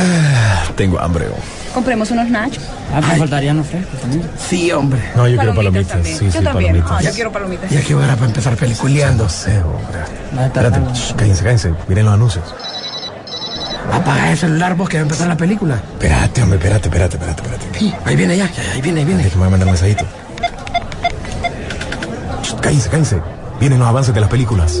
Ah, tengo hambre. oh. Compremos unos nachos. Ah, me faltarían los frescos también. Sí, hombre. No, yo quiero palomitas. también. Sí, yo sí, también. palomitas. Ah, yo quiero palomitas. Ya que hora para empezar peliculeando. No sé, hombre. A estar Espérate, shh, cállense, cállense. Miren los anuncios. Apaga el celular vos que va a empezar la película. Espérate, hombre, espérate, espérate, espérate, espérate. Sí, ahí viene ya, ahí viene, ahí viene. Déjame mandar un mensajito. Shh, Cállense, cállense. Vienen los avances de las películas.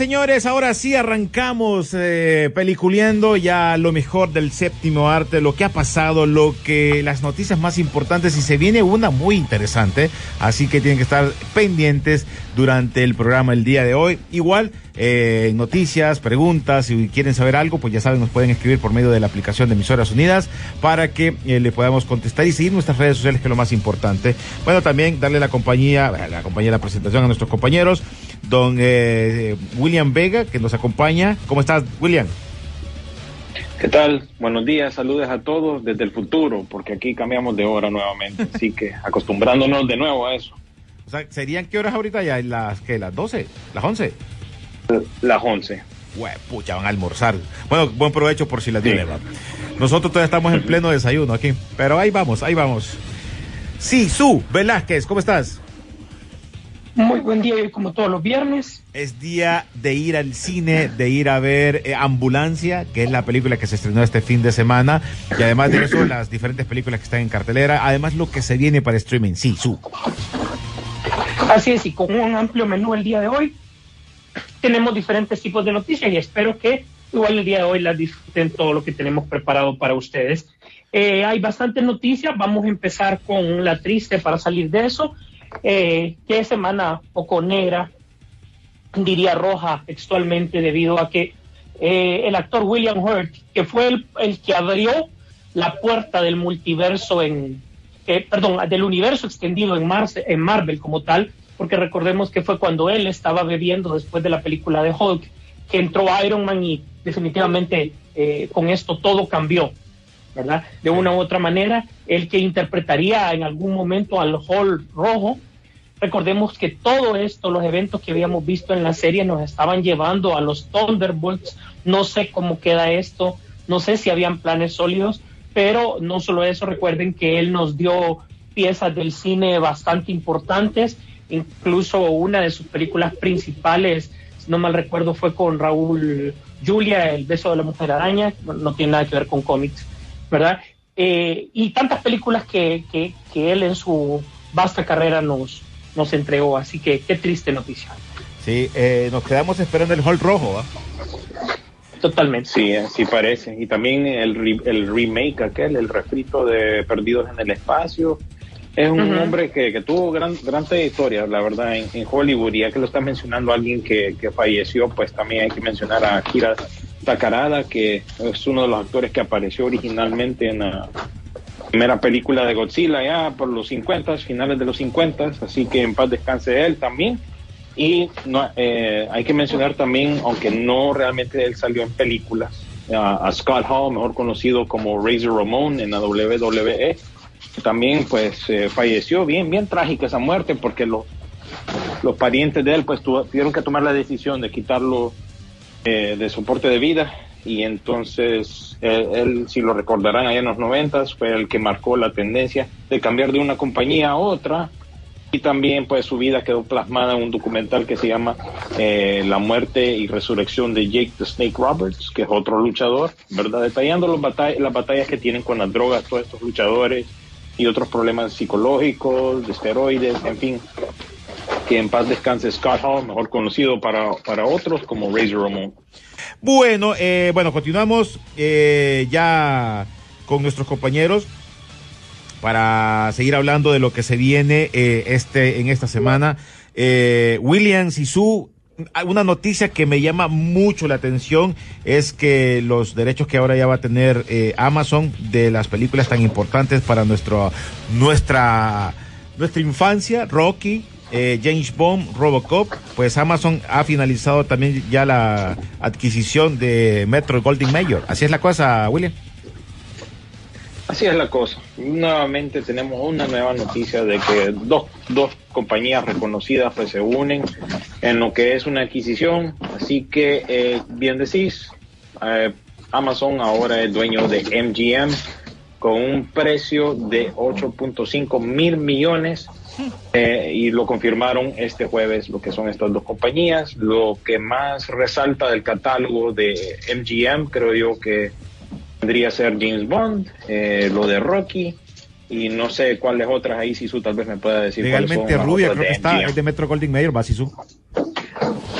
Señores. Ahora sí arrancamos eh, peliculeando ya lo mejor del séptimo arte, lo que ha pasado, lo que las noticias más importantes y se viene una muy interesante, así que tienen que estar pendientes durante el programa el día de hoy. Igual eh, noticias, preguntas, si quieren saber algo, pues ya saben, nos pueden escribir por medio de la aplicación de Emisoras Unidas para que eh, le podamos contestar y seguir nuestras redes sociales, que es lo más importante. Bueno, también darle la compañía, la compañía, la presentación a nuestros compañeros, don eh, William Vega, que nos acompaña. ¿Cómo estás, William? ¿Qué tal? Buenos días, saludos a todos desde el futuro, porque aquí cambiamos de hora nuevamente, así que acostumbrándonos de nuevo a eso. O sea, ¿serían qué horas ahorita ya? ¿Las qué? ¿Las 12? ¿Las 11? Las 11. Güey, pucha, van a almorzar. Bueno, buen provecho por si las Sí. Nosotros todavía estamos en pleno desayuno aquí. Pero ahí vamos, ahí vamos. Sí, Su Velázquez, ¿cómo estás? Muy buen día, como todos los viernes. Es día de ir al cine, de ir a ver eh, Ambulancia, que es la película que se estrenó este fin de semana. Y además de eso, las diferentes películas que están en cartelera. Además, lo que se viene para streaming. Sí, Su. Así es, y con un amplio menú el día de hoy, tenemos diferentes tipos de noticias y espero que igual el día de hoy las disfruten todo lo que tenemos preparado para ustedes. Eh, hay bastantes noticias, vamos a empezar con la triste para salir de eso. Eh, que semana poco negra, diría roja textualmente, debido a que eh, el actor William Hurt, que fue el, el que abrió la puerta del multiverso en, eh, perdón, del universo extendido en, Marce- en Marvel como tal, porque recordemos que fue cuando él estaba bebiendo después de la película de Hulk, que entró Iron Man y definitivamente eh, con esto todo cambió, De una u otra manera, el que interpretaría en algún momento al Hulk rojo, recordemos que todo esto, los eventos que habíamos visto en la serie nos estaban llevando a los Thunderbolts, no sé cómo queda esto, no sé si habían planes sólidos, pero no solo eso, recuerden que él nos dio piezas del cine bastante importantes, incluso una de sus películas principales, si no mal recuerdo, fue con Raúl Julia, El beso de la mujer araña, no tiene nada que ver con cómics, ¿verdad? Eh, y tantas películas que, que, que él en su vasta carrera nos, nos entregó, así que qué triste noticia. Sí, eh, nos quedamos esperando el Hall Rojo. Totalmente. Sí, así parece. Y también el, re- el remake aquel, el refrito de Perdidos en el Espacio. Es un hombre que, que tuvo gran, gran trayectoria, la verdad, en, en Hollywood. Y ya que lo está mencionando alguien que, que falleció, pues también hay que mencionar a Kira Takarada, que es uno de los actores que apareció originalmente en la primera película de Godzilla, ya por los 50, finales de los 50. Así que en paz descanse él también. Y eh, hay que mencionar también, aunque no realmente él salió en películas, a, Scott Hall, mejor conocido como Razor Ramon en la WWE, también pues eh, falleció. Bien, bien trágica esa muerte porque los los parientes de él pues tuvieron que tomar la decisión de quitarlo eh, de soporte de vida y entonces él, si lo recordarán allá en los noventas, fue el que marcó la tendencia de cambiar de una compañía a otra y también pues su vida quedó plasmada en un documental que se llama eh, La muerte y resurrección de Jake the Snake Roberts, que es otro luchador, ¿verdad? Detallando los batall- las batallas que tienen con las drogas todos estos luchadores y otros problemas psicológicos, de esteroides, en fin. Que en paz descanse Scott Hall, mejor conocido para, para otros como Razor Ramon. Bueno, eh, bueno, continuamos eh, ya con nuestros compañeros para seguir hablando de lo que se viene eh, este en esta semana. Eh, William Sisu, una noticia que me llama mucho la atención es que los derechos que ahora ya va a tener Amazon de las películas tan importantes para nuestro nuestra nuestra infancia, Rocky, eh, James Bond, Robocop, pues Amazon ha finalizado también ya la adquisición de Metro Goldwyn Mayer. Así es la cosa, William. Así es la cosa. Nuevamente tenemos una nueva noticia de que dos, dos compañías reconocidas pues se unen en lo que es una adquisición. Así que, eh, bien decís, eh, Amazon ahora es dueño de MGM con un precio de 8.5 mil millones eh, y lo confirmaron este jueves lo que son estas dos compañías. Lo que más resalta del catálogo de MGM creo yo que vendría ser James Bond, eh, lo de Rocky y no sé cuáles otras ahí si tú tal vez me pueda decir Legalmente son rubia, creo que de está, MGM. es de Metro Goldwyn Mayer, va Sisu.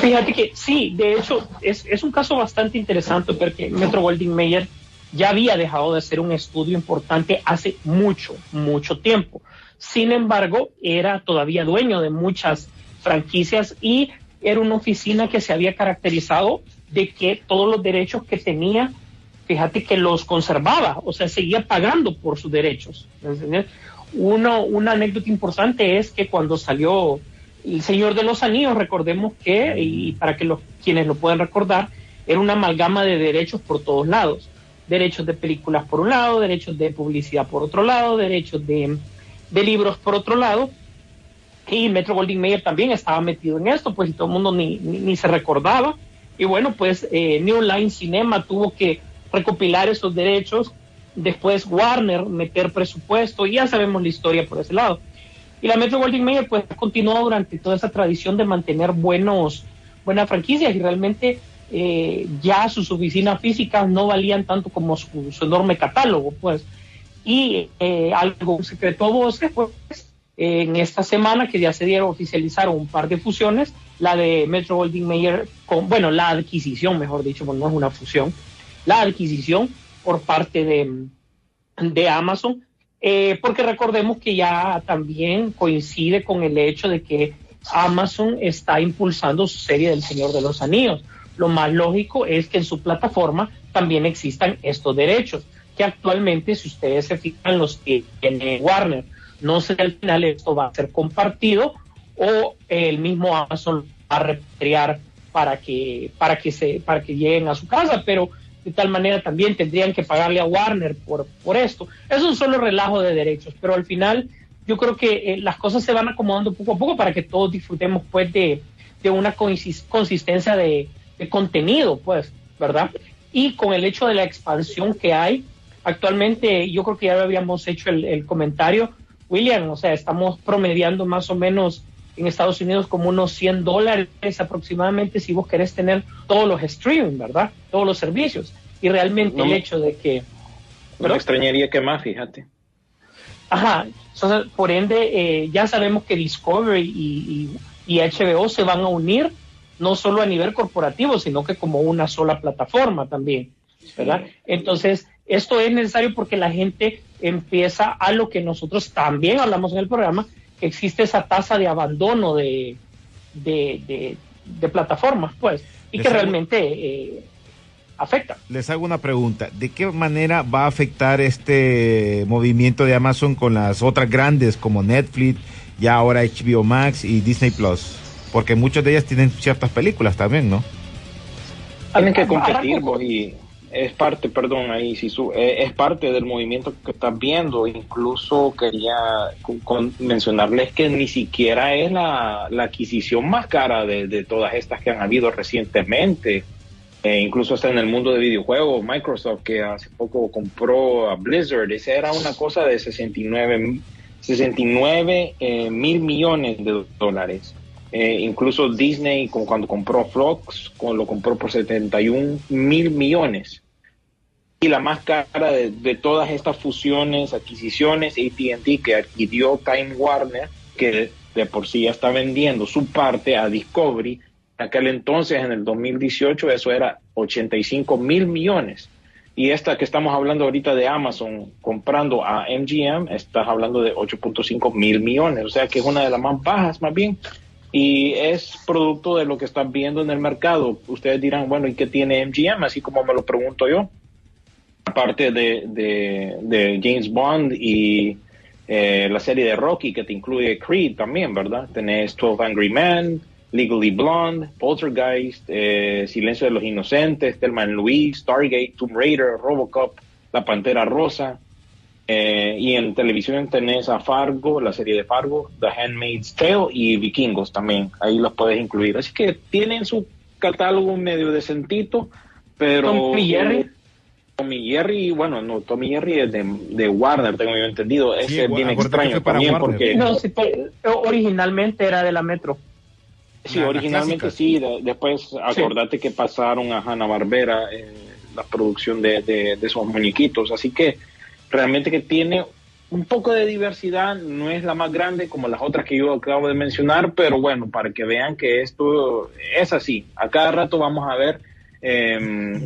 Fíjate que sí, de hecho es, es un caso bastante interesante porque Metro Goldwyn Mayer ya había dejado de ser un estudio importante hace mucho, mucho tiempo. Sin embargo, era todavía dueño de muchas franquicias y era una oficina que se había caracterizado de que todos los derechos que tenía, fíjate que los conservaba, o sea, seguía pagando por sus derechos. Uno, una anécdota importante es que cuando salió El Señor de los Anillos, recordemos que, y para que los, quienes lo puedan recordar, era una amalgama de derechos por todos lados. Derechos de películas por un lado, derechos de publicidad por otro lado, derechos de, de libros por otro lado. Y Metro Goldwyn Mayer también estaba metido en esto, pues y todo el mundo ni, ni, ni se recordaba. Y bueno, pues eh, New Line Cinema tuvo que recopilar esos derechos, después Warner meter presupuesto, y ya sabemos la historia por ese lado. Y la Metro Goldwyn Mayer pues continuó durante toda esa tradición de mantener buenos, buenas franquicias y realmente eh, ya sus oficinas físicas no valían tanto como su, su enorme catálogo, pues. Y eh, algo secreto a voces, pues, en esta semana que ya se dieron, oficializaron un par de fusiones, la de Metro Goldwyn Mayer, con, bueno, la adquisición, mejor dicho, pues no es una fusión, la adquisición por parte de, de Amazon, eh, porque recordemos que ya también coincide con el hecho de que Amazon está impulsando su serie del Señor de los Anillos. Lo más lógico es que en su plataforma también existan estos derechos, que actualmente, si ustedes se fijan, los tiene Warner. No sé al final esto va a ser compartido o el mismo Amazon va a repatriar para que, para que se, para que lleguen a su casa, pero de tal manera también tendrían que pagarle a Warner por, por esto. Es un solo relajo de derechos, pero al final yo creo que eh, las cosas se van acomodando poco a poco para que todos disfrutemos pues de, de una consis- consistencia de, de contenido, pues, ¿verdad? Y con el hecho de la expansión que hay, actualmente yo creo que ya habíamos hecho el, el comentario, William, o sea, estamos promediando más o menos en Estados Unidos como unos 100 dólares aproximadamente si vos querés tener todos los streaming, ¿verdad? Todos los servicios. Y realmente No el hecho de que... No me extrañaría que más, fíjate. Ajá, entonces, por ende, eh, ya sabemos que Discovery y, y- y HBO se van a unir, no solo a nivel corporativo, sino que como una sola plataforma también, ¿verdad? Entonces, esto es necesario porque la gente empieza a lo que nosotros también hablamos en el programa, que existe esa tasa de abandono de, de, de- de plataformas, pues, y que realmente eh, afecta. Les hago una pregunta. ¿De qué manera va a afectar este movimiento de Amazon con las otras grandes como Netflix, ya ahora HBO Max y Disney Plus? porque muchas de ellas tienen ciertas películas también, ¿no? Tienen que competir, y es parte, perdón, ahí sí, su- eh, es parte del movimiento que estás viendo. Incluso quería con- mencionarles que ni siquiera es la, la adquisición más cara de, de todas estas que han habido recientemente. Eh, incluso hasta en el mundo de videojuegos, Microsoft que hace poco compró a Blizzard, esa era una cosa de 69, 69 eh, mil millones de dólares. Eh, incluso Disney, con- cuando compró Fox, con- lo compró por 71 mil millones. Y la más cara de, de todas estas fusiones, adquisiciones, ATT, que adquirió Time Warner, que de por sí ya está vendiendo su parte a Discovery, en aquel entonces, en el 2018, eso era 85 mil millones. Y esta que estamos hablando ahorita de Amazon comprando a MGM, estás hablando de 8.5 mil millones. O sea que es una de las más bajas, más bien. Y es producto de lo que están viendo en el mercado. Ustedes dirán, bueno, ¿y qué tiene MGM? Así como me lo pregunto yo. Aparte de, de, de James Bond y eh, la serie de Rocky que te incluye Creed también, ¿verdad? Tenés 12 Angry Men, Legally Blonde, Poltergeist, eh, Silencio de los Inocentes, Thelma and Louise, Stargate, Tomb Raider, Robocop, La Pantera Rosa. Eh, y en televisión tenés a Fargo, la serie de Fargo, The Handmaid's Tale y Vikingos también. Ahí los puedes incluir. Así que tienen su catálogo medio decentito, pero... Tom y Jerry. Tommy Jerry, bueno, no, Tommy Jerry es de, de Warner, tengo yo entendido. Sí, Ese es bien extraño también Warner. porque... No, sí, fue- originalmente era de la Metro. Sí, La- originalmente sí, de- después acordate que pasaron a Hanna Barbera la producción de, de, de esos muñequitos, así que realmente que tiene un poco de diversidad, no es la más grande como las otras que yo acabo de mencionar, pero bueno, para que vean que esto es así, a cada rato vamos a ver eh,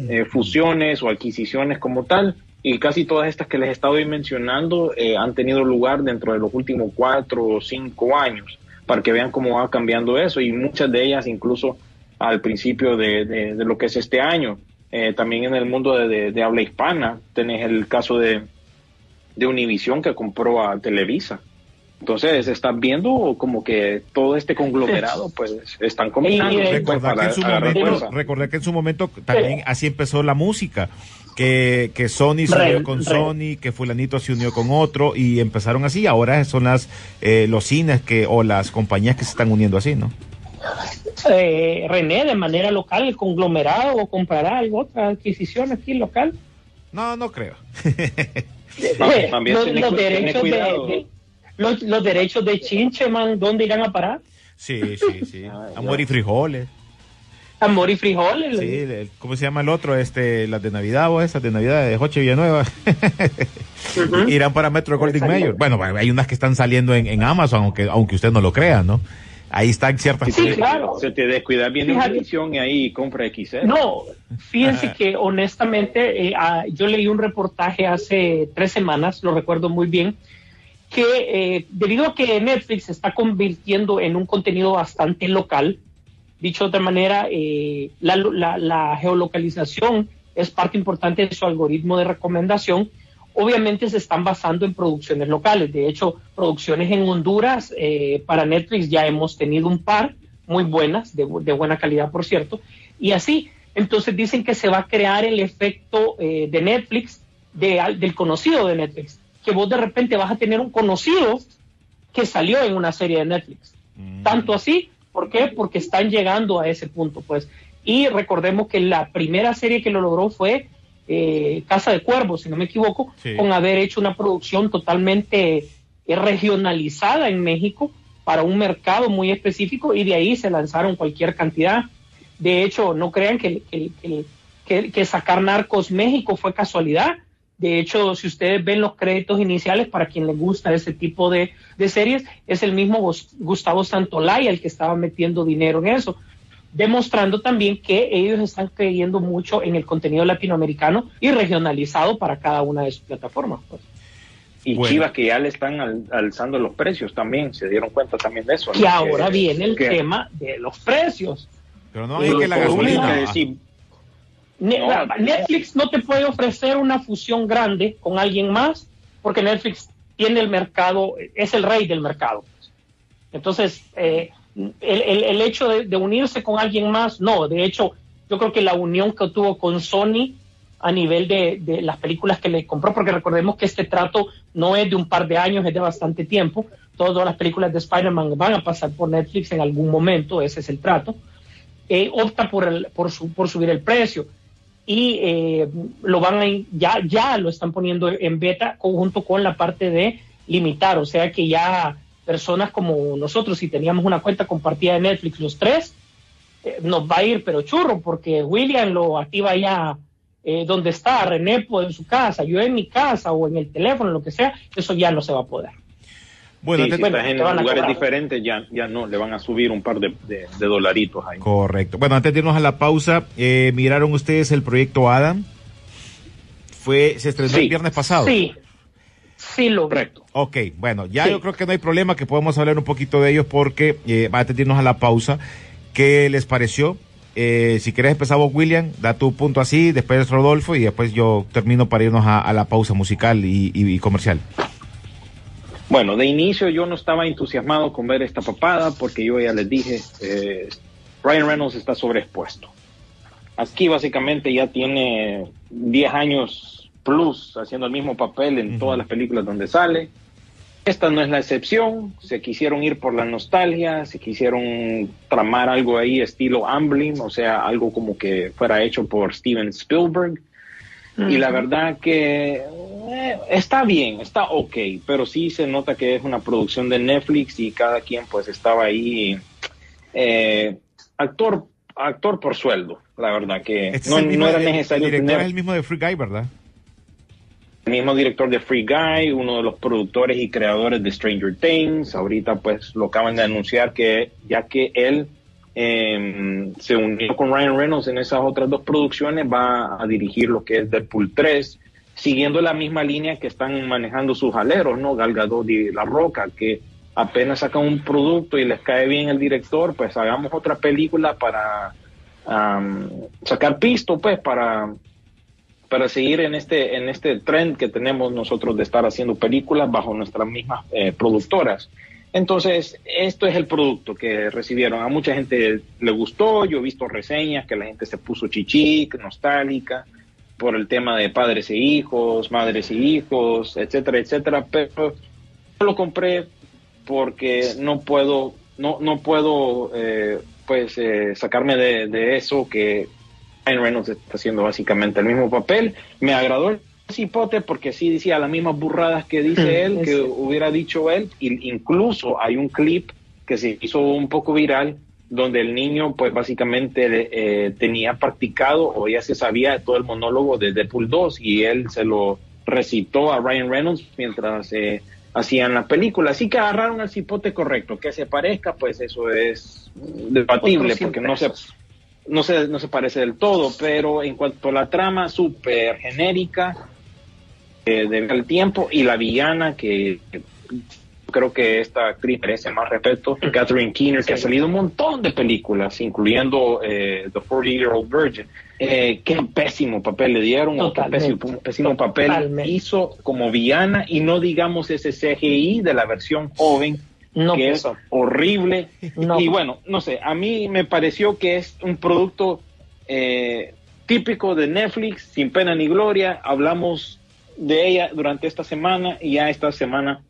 eh, fusiones o adquisiciones como tal, y casi todas estas que les he estado mencionando eh, han tenido lugar dentro de los últimos cuatro o cinco años para que vean cómo va cambiando eso y muchas de ellas incluso al principio de, lo que es este año. Eh, también en el mundo de habla hispana tenés el caso de, de Univision que compró a Televisa. Entonces estás viendo como que todo este conglomerado pues están combinando Recordar que, en su momento, recordar que en su momento también así empezó la música. Que, que Sony se unió con Sony, que fulanito se unió con otro y empezaron así. Ahora son las eh, los cines que o las compañías que se están uniendo así, ¿no? Eh, René, de manera local, el conglomerado o comprará algo, otra adquisición aquí local. No, no creo. También los, derechos de, cuidado. de- los, los derechos de Chincheman, ¿dónde irán a parar? Sí, sí, sí. Amor y frijoles. Amor y frijoles. Sí, el- ¿cómo se llama el otro? Este, las de Navidad o esas de Navidad de Joche Villanueva. Irán para Metro Goldwyn Mayer. Bueno, hay unas que están saliendo en, en Amazon, aunque, aunque usted no lo crea, ¿no? Ahí están ciertas Sí, claro. Se te descuida bien Fíjate. Univision y ahí compra XL. No, fíjense que honestamente eh, ah, yo leí un reportaje hace tres semanas, lo recuerdo muy bien, que eh, debido a que Netflix se está convirtiendo en un contenido bastante local, dicho de otra manera, eh, la, la- la geolocalización es parte importante de su algoritmo de recomendación. Obviamente se están basando en producciones locales. De hecho, producciones en Honduras eh, para Netflix ya hemos tenido un par muy buenas, de, de buena calidad, por cierto. Y así, entonces dicen que se va a crear el efecto eh, de Netflix, de, del conocido de Netflix, que vos de repente vas a tener un conocido que salió en una serie de Netflix. Tanto así, ¿por qué? Porque están llegando a ese punto, pues. Y recordemos que la primera serie que lo logró fue eh, Casa de Cuervos, si no me equivoco, Sí. con haber hecho una producción totalmente eh, regionalizada en México para un mercado muy específico y de ahí se lanzaron cualquier cantidad. De hecho, no crean que, que- que- sacar Narcos México fue casualidad. De hecho, si ustedes ven los créditos iniciales, para quien le gusta ese tipo de, de series, es el mismo Gus- Gustavo Santolaya el que estaba metiendo dinero en eso, demostrando también que ellos están creyendo mucho en el contenido latinoamericano y regionalizado para cada una de sus plataformas. pues. Y Bueno. Chivas que ya le están al- alzando los precios también, se dieron cuenta también de eso. ¿no? Y ahora Que- viene el que- tema de los precios. Pero no hay que la gasolina. decir, No. Netflix no te puede ofrecer una fusión grande con alguien más porque Netflix tiene el mercado, es el rey del mercado. Entonces, eh, el, el- hecho de, unirse con alguien más, no, de hecho, yo creo que la unión que tuvo con Sony a nivel de, de las películas que le compró, porque recordemos que este trato no es de un par de años, es de bastante tiempo. Todas las películas de Spider-Man van a pasar por Netflix en algún momento, ese es el trato. Eh, opta por, el, por, su- por subir el precio y eh, lo van a, ya, ya lo están poniendo en beta junto con la parte de limitar, o sea que ya personas como nosotros, si teníamos una cuenta compartida de Netflix los tres, eh, nos va a ir pero churro, porque William lo activa ya eh, donde está, René pues, en su casa, yo en mi casa o en el teléfono, lo que sea, eso ya no se va a poder. Bueno, Sí, te- si bueno, estás en te van a lugares cobrar. diferentes, ya, ya no, le van a subir un par de, de- de dolaritos ahí. Correcto. Bueno, antes de irnos a la pausa, eh, ¿miraron ustedes el proyecto Adam? Fue, se estrenó Sí. el viernes pasado. Sí, sí lo vi. Correcto. Ok, bueno, ya Sí. yo creo que no hay problema que podemos hablar un poquito de ellos porque eh, va a irnos a la pausa. ¿Qué les pareció? Eh, si querés empezamos William, da tu punto así, después Rodolfo y después yo termino para irnos a, a la pausa musical y, y- y comercial. Bueno, de inicio yo no estaba entusiasmado con ver esta papada porque yo ya les dije, eh, Ryan Reynolds está sobreexpuesto. Aquí básicamente ya tiene 10 años plus haciendo el mismo papel en todas las películas donde sale. Esta no es la excepción, se quisieron ir por la nostalgia, se quisieron tramar algo ahí estilo Amblin, o sea, algo como que fuera hecho por Steven Spielberg. Y la verdad que eh, está bien, está ok, pero sí se nota que es una producción de Netflix y cada quien pues estaba ahí eh, actor actor por sueldo, la verdad que Este no, es el mismo- no era el- necesario El director tener es el mismo de Free Guy, ¿verdad? El mismo director de Free Guy, uno de los productores y creadores de Stranger Things. Ahorita pues lo acaban de anunciar que ya que él eh, se unió con Ryan Reynolds en esas otras dos producciones, va a dirigir lo que es Deadpool 3, siguiendo la misma línea que están manejando sus aleros, ¿no? Gal Gadot y La Roca, que apenas sacan un producto y les cae bien el director, pues hagamos otra película para am, sacar pisto, pues, para para seguir en este en este trend que tenemos nosotros de estar haciendo películas bajo nuestras mismas eh, productoras. Entonces, esto es el producto que recibieron. A mucha gente le gustó, yo he visto reseñas que la gente se puso chichic, nostálgica, por el tema de padres e hijos, madres e hijos, etcétera, etcétera, pero yo lo compré porque no puedo, no, no puedo, eh, pues, eh, sacarme de eso que Ryan Reynolds está haciendo básicamente el mismo papel. Me agradó el cipote porque sí decía las mismas burradas que dice él, que hubiera dicho él. Y incluso hay un clip que se hizo un poco viral donde el niño pues básicamente eh, tenía practicado o ya se sabía todo el monólogo de Deadpool 2 y él se lo recitó a Ryan Reynolds mientras eh, hacían la película. Así que agarraron el cipote correcto. Que se parezca, pues eso es debatible porque no se. No se, no se parece del todo, pero en cuanto a la trama, súper genérica, eh, del tiempo, y la villana, que creo que esta actriz merece más respeto, Catherine Keener, que ha salido un montón de películas, incluyendo eh, The 40-Year-Old Virgin. Eh, qué pésimo papel le dieron, o qué pésimo, pésimo papel Totalmente. hizo como villana, y no digamos ese CGI de la versión joven, No, que pues, es horrible. No. Y bueno, no sé, a mí me pareció que es un producto eh, típico de Netflix, sin pena ni gloria. Hablamos de ella durante esta semana y ya esta semana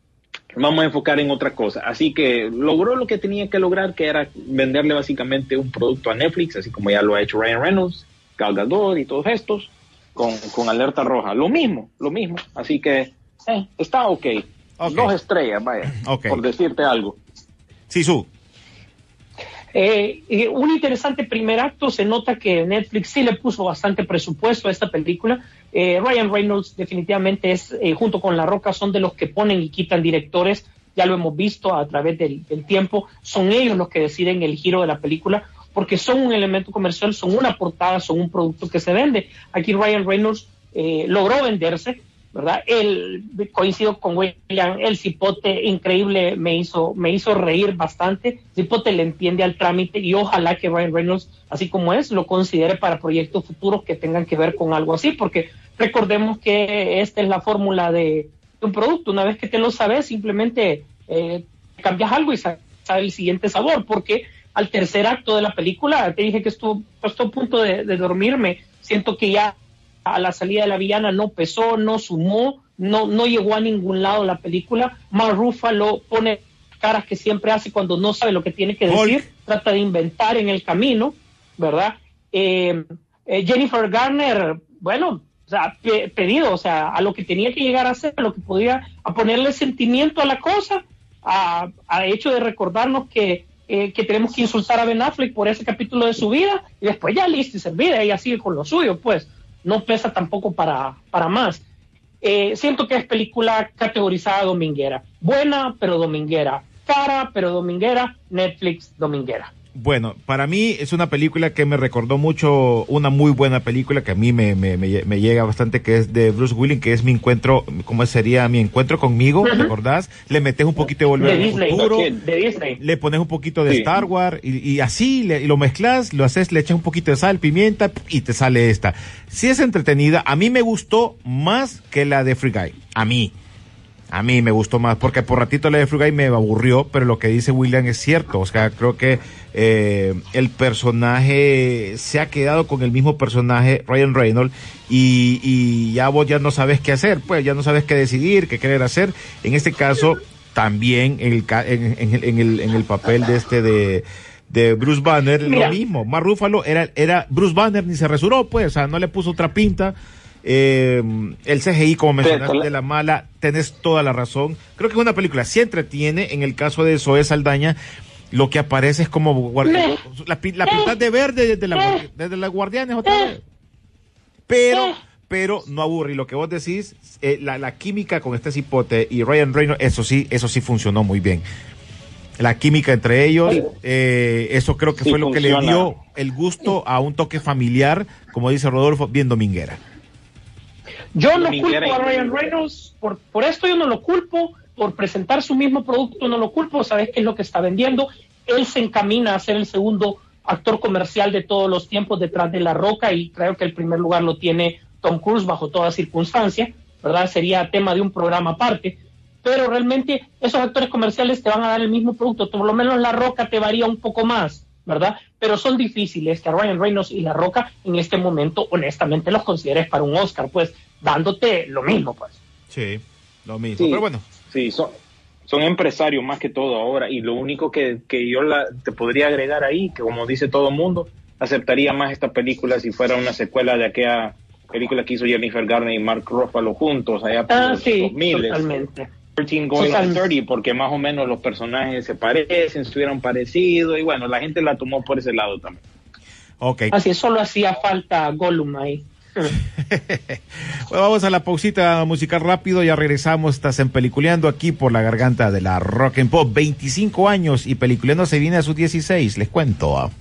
vamos a enfocar en otra cosa. Así que logró lo que tenía que lograr, que era venderle básicamente un producto a Netflix, así como ya lo ha hecho Ryan Reynolds, Gal Gadot y todos estos, con, con alerta roja. Lo mismo, lo mismo. Así que eh, está ok. Dos estrellas, vaya, por decirte algo. Sisu. Eh, eh, un interesante primer acto, se nota que Netflix sí le puso bastante presupuesto a esta película. Eh, Ryan Reynolds definitivamente es, eh, junto con La Roca, son de los que ponen y quitan directores, ya lo hemos visto a través del, del tiempo, son ellos los que deciden el giro de la película, porque son un elemento comercial, son una portada, son un producto que se vende. Aquí Ryan Reynolds eh, logró venderse, ¿verdad? Él, coincido con William, el cipote increíble me hizo, me hizo reír bastante. Cipote le entiende al trámite y ojalá que Ryan Reynolds, así como es, lo considere para proyectos futuros que tengan que ver con algo así, porque recordemos que esta es la fórmula de, un producto. Una vez que te lo sabes, simplemente eh, cambias algo y sacas el siguiente sabor, porque al tercer acto de la película, te dije que estuvo, estuvo a punto de dormirme, siento que ya a la salida de la villana no pesó, no sumó, no, no llegó a ningún lado la película. Mark Ruffalo pone caras que siempre hace cuando no sabe lo que tiene que decir, trata de inventar en el camino, ¿verdad? Eh, eh, Jennifer Garner, bueno, o sea, pe- pedido, o sea, a lo que tenía que llegar a hacer, a lo que podía, a ponerle sentimiento a la cosa, a, a hecho de recordarnos que, eh, que tenemos que insultar a Ben Affleck por ese capítulo de su vida, y después ya listo y servida, ella sigue con lo suyo, pues, no pesa tampoco para, para más. Eh, siento que es película categorizada dominguera. Buena, pero dominguera. Cara, pero dominguera. Netflix, dominguera. Bueno, para mí es una película que me recordó mucho una muy buena película que a mí me, me, me, me llega bastante, que es de Bruce Willis, que es mi encuentro, ¿cómo sería? Mi encuentro conmigo, ¿te acordás? Le metes un poquito de Volver De al Disney. Futuro, De Disney. le pones un poquito de Sí. Star Wars y, y así le- y lo mezclas, lo haces, le echas un poquito de sal, pimienta y te sale esta. Si es entretenida, a mí me gustó más que la de Free Guy. A mí. A mí me gustó más, porque por ratito la de Guy me aburrió, pero lo que dice William es cierto. O sea, creo que eh, el personaje se ha quedado con el mismo personaje, Ryan Reynolds, y, y ya vos ya no sabes qué hacer, pues ya no sabes qué decidir, qué querer hacer. En este caso, también en el, ca- en, en el, en el, en el papel de este de de Bruce Banner, Mira. lo mismo. Ruffalo era, era Bruce Banner, ni se resuró, pues, o sea, no le puso otra pinta. Eh, el CGI, como mencionaste, de la mala, tenés toda la razón. Creo que es una película, sí entretiene. En el caso de Zoe Saldaña, lo que aparece es como la, la pintas de verde desde la, desde las guardianes otra vez. Pero, pero no aburre. Y lo que vos decís, eh, la, la química con este cipote y Ryan Reynolds, eso sí, eso sí funcionó muy bien. La química entre ellos, eh, eso creo que Sí, fue lo que le dio el gusto a un toque familiar, como dice Rodolfo, bien dominguera. Yo no culpo a Ryan Reynolds por, por esto, yo no lo culpo, por presentar su mismo producto no lo culpo, sabes qué es lo que está vendiendo. Él se encamina a ser el segundo actor comercial de todos los tiempos detrás de La Roca y creo que el primer lugar lo tiene Tom Cruise bajo toda circunstancia, ¿verdad? Sería tema de un programa aparte. Pero realmente esos actores comerciales te van a dar el mismo producto, por lo menos La Roca te varía un poco más, ¿verdad? Pero son difíciles que a Ryan Reynolds y La Roca en este momento, honestamente, los consideres para un Oscar, pues dándote lo mismo, pues. Sí, lo mismo. Sí. Pero bueno, Sí, son, son empresarios más que todo ahora y lo único que, que yo la, te podría agregar ahí, que como dice todo el mundo, aceptaría más esta película si fuera una secuela de aquella película que hizo Jennifer Garner y Mark Ruffalo juntos allá por Ah, los sí, 2000. totalmente. 13 going on Totalmente. 30, porque más o menos los personajes se parecen, se hubieran parecido y bueno, la gente la tomó por ese lado también. ok. Así es, solo hacía falta Gollum ahí. Bueno, vamos a la pausita musical rápido, ya regresamos, estás en Peliculeando aquí por la garganta de la Rock and Pop, 25 años y Peliculeando se viene a sus 16, les cuento.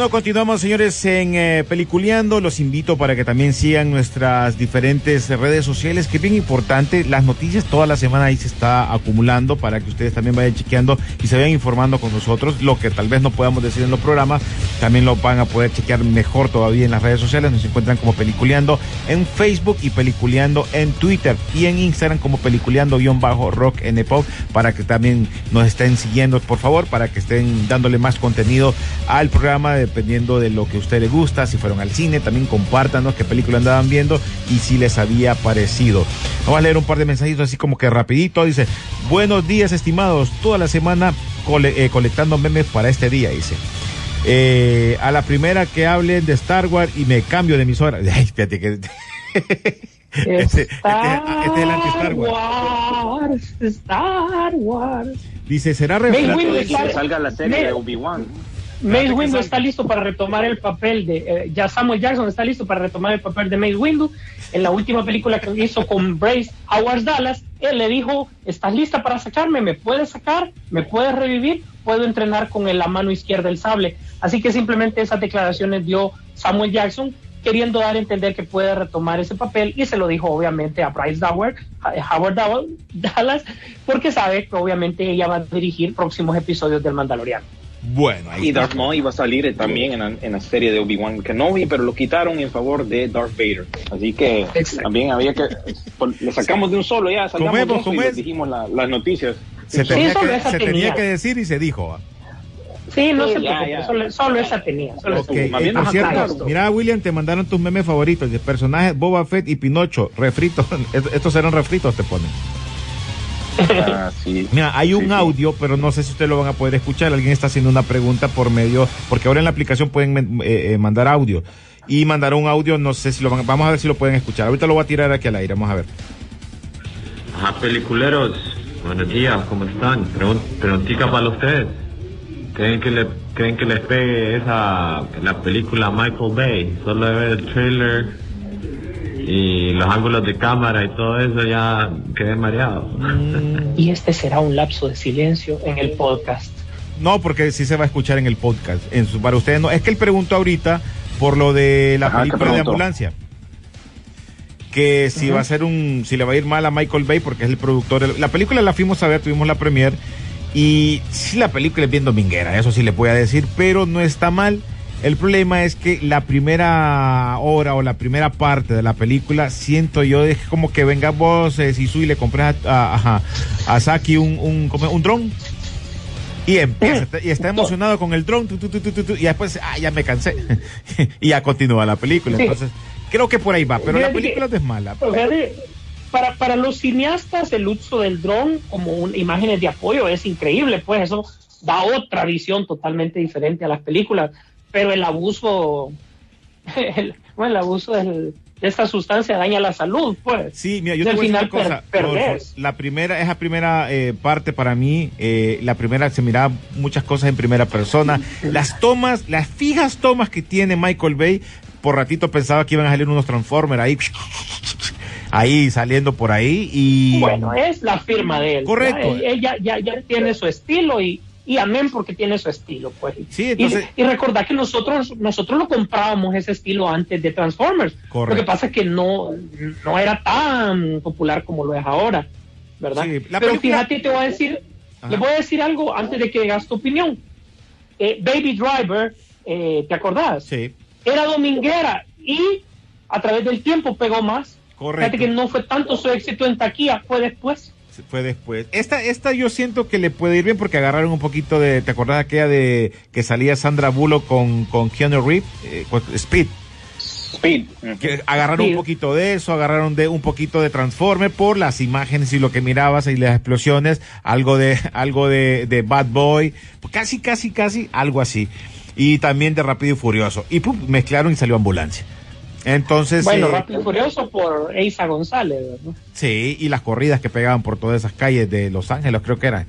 Bueno, continuamos, señores, en eh, Peliculeando. Los invito para que también sigan nuestras diferentes redes sociales, que es bien importante. Las noticias toda la semana ahí se está acumulando para que ustedes también vayan chequeando y se vayan informando con nosotros. Lo que tal vez no podamos decir en los programas, también lo van a poder chequear mejor todavía en las redes sociales. Nos encuentran como Peliculeando en Facebook y Peliculeando en Twitter y en Instagram como Peliculeando-Rock N Pop para que también nos estén siguiendo, por favor, para que estén dándole más contenido al programa dependiendo de lo que a usted le gusta, si fueron al cine, también compártanos qué película andaban viendo y si les había parecido. Vamos a leer un par de mensajitos así como que rapidito, dice, buenos días estimados, toda la semana cole- eh, colectando memes para este día, dice. Eh, a la primera que hablen de Star Wars y me cambio de emisora. Ay, espérate que... Este, este- este es el anti-Star Wars. Wars, Star Wars. Dice, ¿será revelado? Que salga la serie Me- de Obi-Wan. Mace Windu está listo para retomar el papel de. eh, ya Samuel Jackson está listo para retomar el papel de Mace Windu. En la última película que hizo con Brace Howard Dallas, él le dijo: ¿Estás lista para sacarme? ¿Me puedes sacar? ¿Me puedes revivir? Puedo entrenar con la mano izquierda el sable. Así que simplemente esas declaraciones dio Samuel Jackson queriendo dar a entender que puede retomar ese papel y se lo dijo obviamente a Bryce Dower, a Howard Dallas, porque sabe que obviamente ella va a dirigir próximos episodios del Mandaloriano. Bueno, ahí Y está. Darth Maul iba a salir también en la, en la serie de Obi-Wan Kenobi, pero lo quitaron en favor de Darth Vader. Así que Exacto. también había que... por- Le sacamos de un solo ya, sacamos y les dijimos la- las noticias. Se, tenía, solo que, esa se tenía tenía. que decir y se dijo. Sí, no Sí, se ya, preocupe, ya. Solo, solo esa tenía. Solo esa. Más eh, por cierto, mira William, te mandaron tus memes favoritos de personajes Boba Fett y Pinocho, refritos. Est- Estos eran refritos, te ponen. Ah, sí. Mira, hay un Sí, sí. audio, pero no sé si ustedes lo van a poder escuchar. Alguien está haciendo una pregunta por medio, porque ahora en la aplicación pueden eh, eh, mandar audio. Y mandar un audio, no sé si lo van, vamos a ver si lo pueden escuchar. Ahorita lo voy a tirar aquí al aire, vamos a ver. Ajá, peliculeros, buenos días, ¿cómo están? Pregun- preguntica para ustedes. ¿Creen que, le, ¿Creen que les pegue esa, la película Michael Bay? Solo de ver el trailer y los ángulos de cámara y todo eso ya quedé mareado. Y este será un lapso de silencio en el podcast. No, porque sí se va a escuchar en el podcast. En su, para ustedes no. Es que él preguntó ahorita por lo de la Ajá, ¿qué película de ambulancia. Que si va a ser un, si le va a ir mal a Michael Bay porque es el productor. La película la fuimos a ver, tuvimos la premier y sí la película es bien dominguera, eso sí le voy a decir, pero no está mal. El problema es que la primera hora o la primera parte de la película siento yo es como que venga vos, eh, Sisu, y le compras a, a, ajá, a Saki un, un, un dron y empieza, y está emocionado con el dron, y después, ah, ya me cansé. y ya continúa la película. Sí. Entonces, creo que por ahí va, pero la película no es mala. Para, para los cineastas el uso del dron como un- imágenes de apoyo es increíble, pues eso da otra visión totalmente diferente a las películas, pero el abuso, el, bueno, el abuso del- de esta sustancia daña la salud, pues. Sí, mira, yo te voy a decir final una cosa. per- Rodolfo. perdés. la primera, esa primera eh, parte para mí, eh, la primera se miraba muchas cosas en primera persona. Las tomas, las fijas tomas que tiene Michael Bay, por ratito pensaba que iban a salir unos Transformers ahí, ahí saliendo por ahí y Bueno, es la firma de él. Correcto. ¿ya? Él ya, ya, ya tiene su estilo y, y amén porque tiene su estilo, pues. Sí, entonces- y, y recordad que nosotros, nosotros lo comprábamos ese estilo antes de Transformers. Correcto. Lo que pasa es que no, no era tan popular como lo es ahora, ¿verdad? Sí, la Pero película- fíjate, te voy a decir, le voy a decir algo antes de que digas tu opinión. Eh, Baby Driver, eh, ¿te acordás? sí, Era dominguera y a través del tiempo pegó más. correcto. Fíjate que no fue tanto su éxito en taquilla, fue después. Fue después. Esta, esta yo siento que le puede ir bien porque agarraron un poquito de, ¿te acordás aquella de que salía Sandra Bullock con, con Keanu Reeves? Eh, con Speed. Speed. que agarraron un poquito de eso, agarraron de un poquito de Transformer por las imágenes y lo que mirabas y las explosiones, algo de algo de, de Bad Boy, casi casi casi algo así. Y también de Rápido y Furioso. Y pum, mezclaron y salió Ambulancia. Entonces, Bueno, eh, Rápido y Furioso por Eisa González, ¿no? sí, y las corridas que pegaban por todas esas calles de Los Ángeles, creo que eran.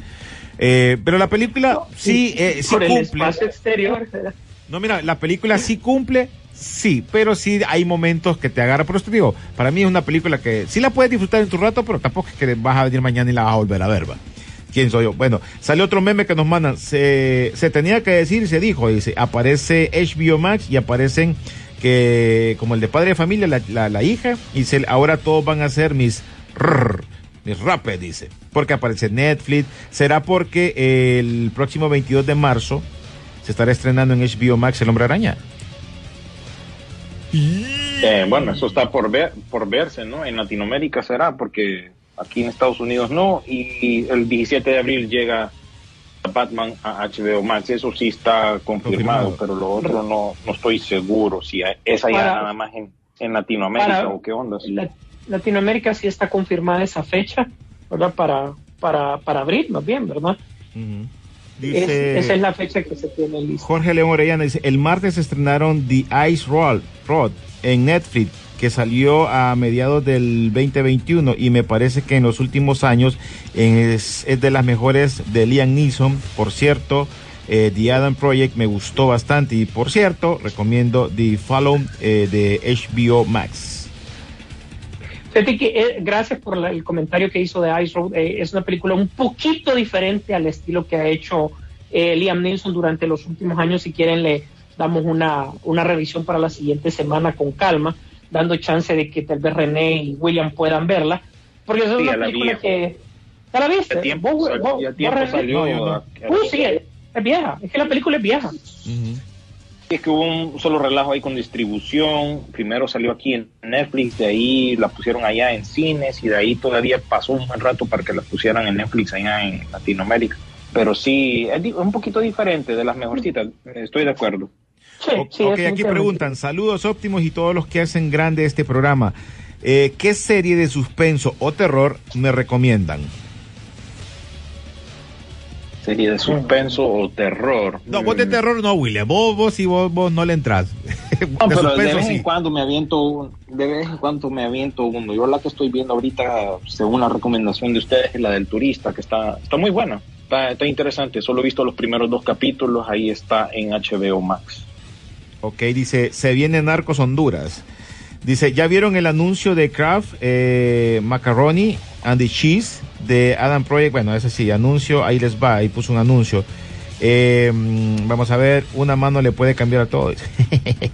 Eh, pero la película sí, eh, sí por el cumple. espacio exterior. ¿verdad? No, mira, la película sí cumple, sí, pero sí hay momentos que te agarra. Por eso te digo, para mí es una película que sí la puedes disfrutar en tu rato, pero tampoco es que vas a venir mañana y la vas a volver a ver, va. ¿Quién soy yo? Bueno, salió otro meme que nos mandan. Se, se tenía que decir y se dijo. Dice, aparece HBO Max y aparecen que, como el de padre de familia, la, la, hija, y se, ahora todos van a ser mis mis rapes, dice. Porque aparece Netflix. Será porque el próximo 22 de marzo se estará estrenando en HBO Max El Hombre Araña. Eh, bueno, eso está por ver, por verse, ¿no? En Latinoamérica será, porque aquí en Estados Unidos no, y el 17 de abril llega Batman a HBO Max, eso sí está confirmado, Confirmado. pero lo otro no, no estoy seguro si es allá Para- nada más en, en Latinoamérica para- o qué onda. La- Latinoamérica sí está confirmada esa fecha, ¿verdad? Para, para, para abril, más bien, ¿verdad? Ujú. Es- Dice esa es la fecha que se tiene lista. Jorge León Orellana, dice, el martes estrenaron The Ice Roll, Rod en Netflix, que salió a mediados del 2021 y me parece que en los últimos años es, de las mejores de Liam Neeson. Por cierto, eh, The Adam Project me gustó bastante y por cierto, recomiendo The Follow eh, de HBO Max. Que eh, gracias por el comentario que hizo de Ice Road. es una película un poquito diferente al estilo que ha hecho Liam Neeson durante los últimos años. Si quieren, le damos una, una revisión para la siguiente semana con calma, dando chance de que tal vez René y William puedan verla, porque es Sí, una película que... ¿Ya la viste? Ya tiempo, ¿Vos- sal- vos- tiempo salió. No, yo no. Uh, sí, es, es vieja, es que la película es vieja. Es que hubo un solo relajo ahí con distribución. Primero salió aquí en Netflix, de ahí la pusieron allá en cines y de ahí todavía pasó un buen rato para que la pusieran en Netflix allá en Latinoamérica. Pero sí, es un poquito diferente de las mejorcitas. Estoy de acuerdo. Sí, O- sí, ok, aquí preguntan, saludos óptimos y todos los que hacen grande este programa. Eh, ¿Qué serie de suspenso o terror me recomiendan? Serie de suspenso o terror. No, vos de Mm. terror no, William. Vos, vos y vos, vos no le entras. No, de pero de suspenso vez sí. en cuando me aviento un- de vez en cuando me aviento uno. Yo la que estoy viendo ahorita, según la recomendación de ustedes, es la del turista, que está, está muy buena, está, está interesante. Solo he visto los primeros dos capítulos, ahí está en HBO Max. Ok, dice, se viene Narcos Honduras. Dice, ¿ya vieron el anuncio de Kraft, eh, Macaroni and the Cheese de Adam Project? Bueno, ese sí, anuncio, ahí les va, ahí puso un anuncio. Eh, mm, vamos a ver, una mano le puede cambiar a todo.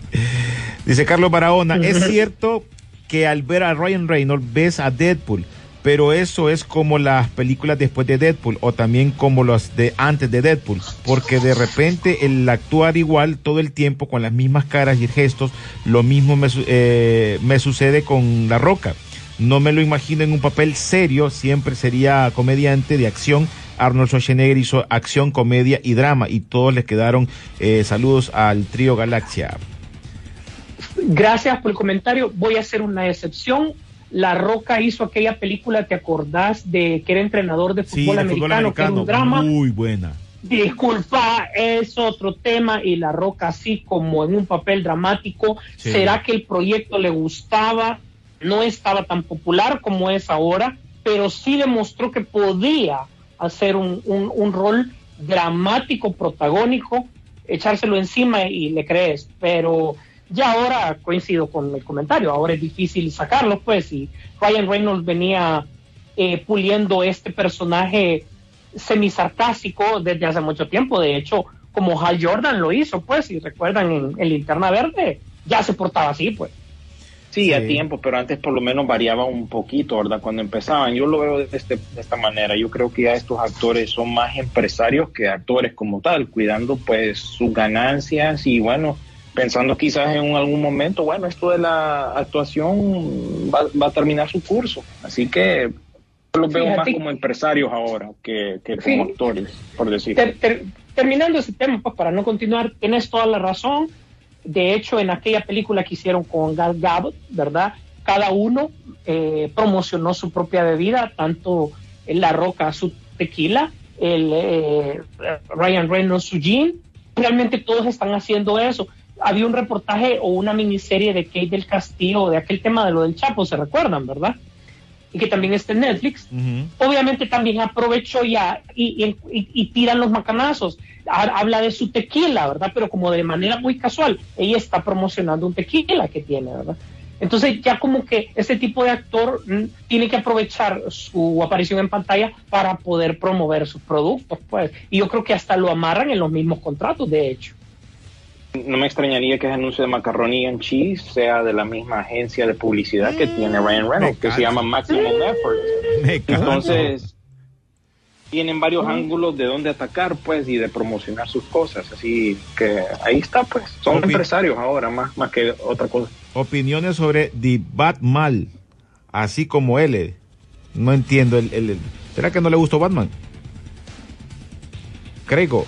Dice Carlos Barahona, es cierto que al ver a Ryan Reynolds ves a Deadpool, pero eso es como las películas después de Deadpool o también como las de antes de Deadpool, porque de repente el actuar igual todo el tiempo con las mismas caras y gestos, lo mismo me, eh, sucede con La Roca. No me lo imagino en un papel serio, siempre sería comediante de acción. Arnold Schwarzenegger hizo acción, comedia y drama y todos les quedaron eh, saludos al trío Galaxia. Gracias por el comentario. Voy a hacer una excepción. La Roca hizo aquella película, ¿te acordás de que era entrenador de Sí, fútbol, de americano, fútbol que era un drama? muy buena. Disculpa, es otro tema y La Roca así como en un papel dramático. Sí. ¿Será que el proyecto le gustaba? No estaba tan popular como es ahora, pero sí demostró que podía hacer un, un- un rol dramático, protagónico, echárselo encima y le crees. Pero ya ahora coincido con el comentario, ahora es difícil sacarlo, pues, y Ryan Reynolds venía eh, puliendo este personaje semisarcástico desde hace mucho tiempo. De hecho, como Hal Jordan lo hizo, pues, si recuerdan en, en Linterna Verde, ya se portaba así, pues. Sí, Sí. a tiempo, pero antes por lo menos variaba un poquito, ¿verdad? Cuando empezaban, yo lo veo de, este- de esta manera. Yo creo que ya estos actores son más empresarios que actores como tal, cuidando pues sus ganancias y bueno, pensando quizás en algún momento, bueno, esto de la actuación va, va a terminar su curso. Así que yo los veo más como empresarios ahora que, que como Sí. actores, por decir. Ter- ter- terminando ese tema, pues para no continuar, tienes toda la razón. De hecho, en aquella película que hicieron con Gal Gadot, ¿verdad? Cada uno eh, promocionó su propia bebida, tanto en La Roca su tequila, el eh, Ryan Reynolds su gin. Realmente todos están haciendo eso. Había un reportaje o una miniserie de Kate del Castillo de aquel tema de lo del Chapo, ¿se recuerdan, verdad? Y que también está en Netflix obviamente también aprovechó ya y, y- y- y tiran los macanazos. Ha- Habla de su tequila, ¿verdad? Pero como de manera muy casual. Ella está promocionando un tequila que tiene, ¿verdad? Entonces ya como que ese tipo de actor mm, tiene que aprovechar su aparición en pantalla para poder promover sus productos, pues. Y yo creo que hasta lo amarran en los mismos contratos, de hecho. No me extrañaría que ese anuncio de Macaroni and Cheese sea de la misma agencia de publicidad que tiene Ryan Reynolds, que se llama Maximum Effort. Me canso. Entonces, tienen varios ángulos de dónde atacar, pues, y de promocionar sus cosas. Así que ahí está, pues. Son empresarios ahora, más, más que otra cosa. opiniones sobre The Batman, así como él. eh. No entiendo. El, el- el- ¿Será que no le gustó Batman? Creo.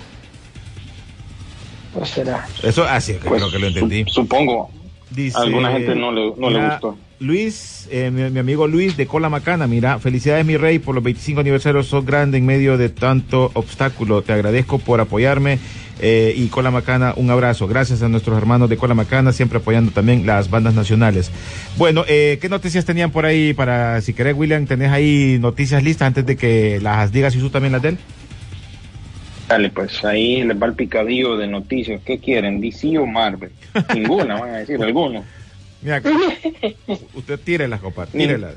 Pues será. Eso, así Pues, creo que lo entendí. su- supongo. Dice, a alguna gente no le- no le mira, gustó. Luis, eh, mi, mi amigo Luis de Cola Macana, mira, felicidades mi rey por los 25 aniversarios, sos grande en medio de tanto obstáculo. Te agradezco por apoyarme eh, y Cola Macana, un abrazo. Gracias a nuestros hermanos de Cola Macana, siempre apoyando también las bandas nacionales. Bueno, eh, ¿qué noticias tenían por ahí para, si querés, William, tenés ahí noticias listas antes de que las digas y tú también las de él? Dale, pues ahí les va el picadillo de noticias. ¿Qué quieren? ¿DC o Marvel? Ninguna, van a decir, alguno. Mira, usted tírelas, compa, Ni- tírelas.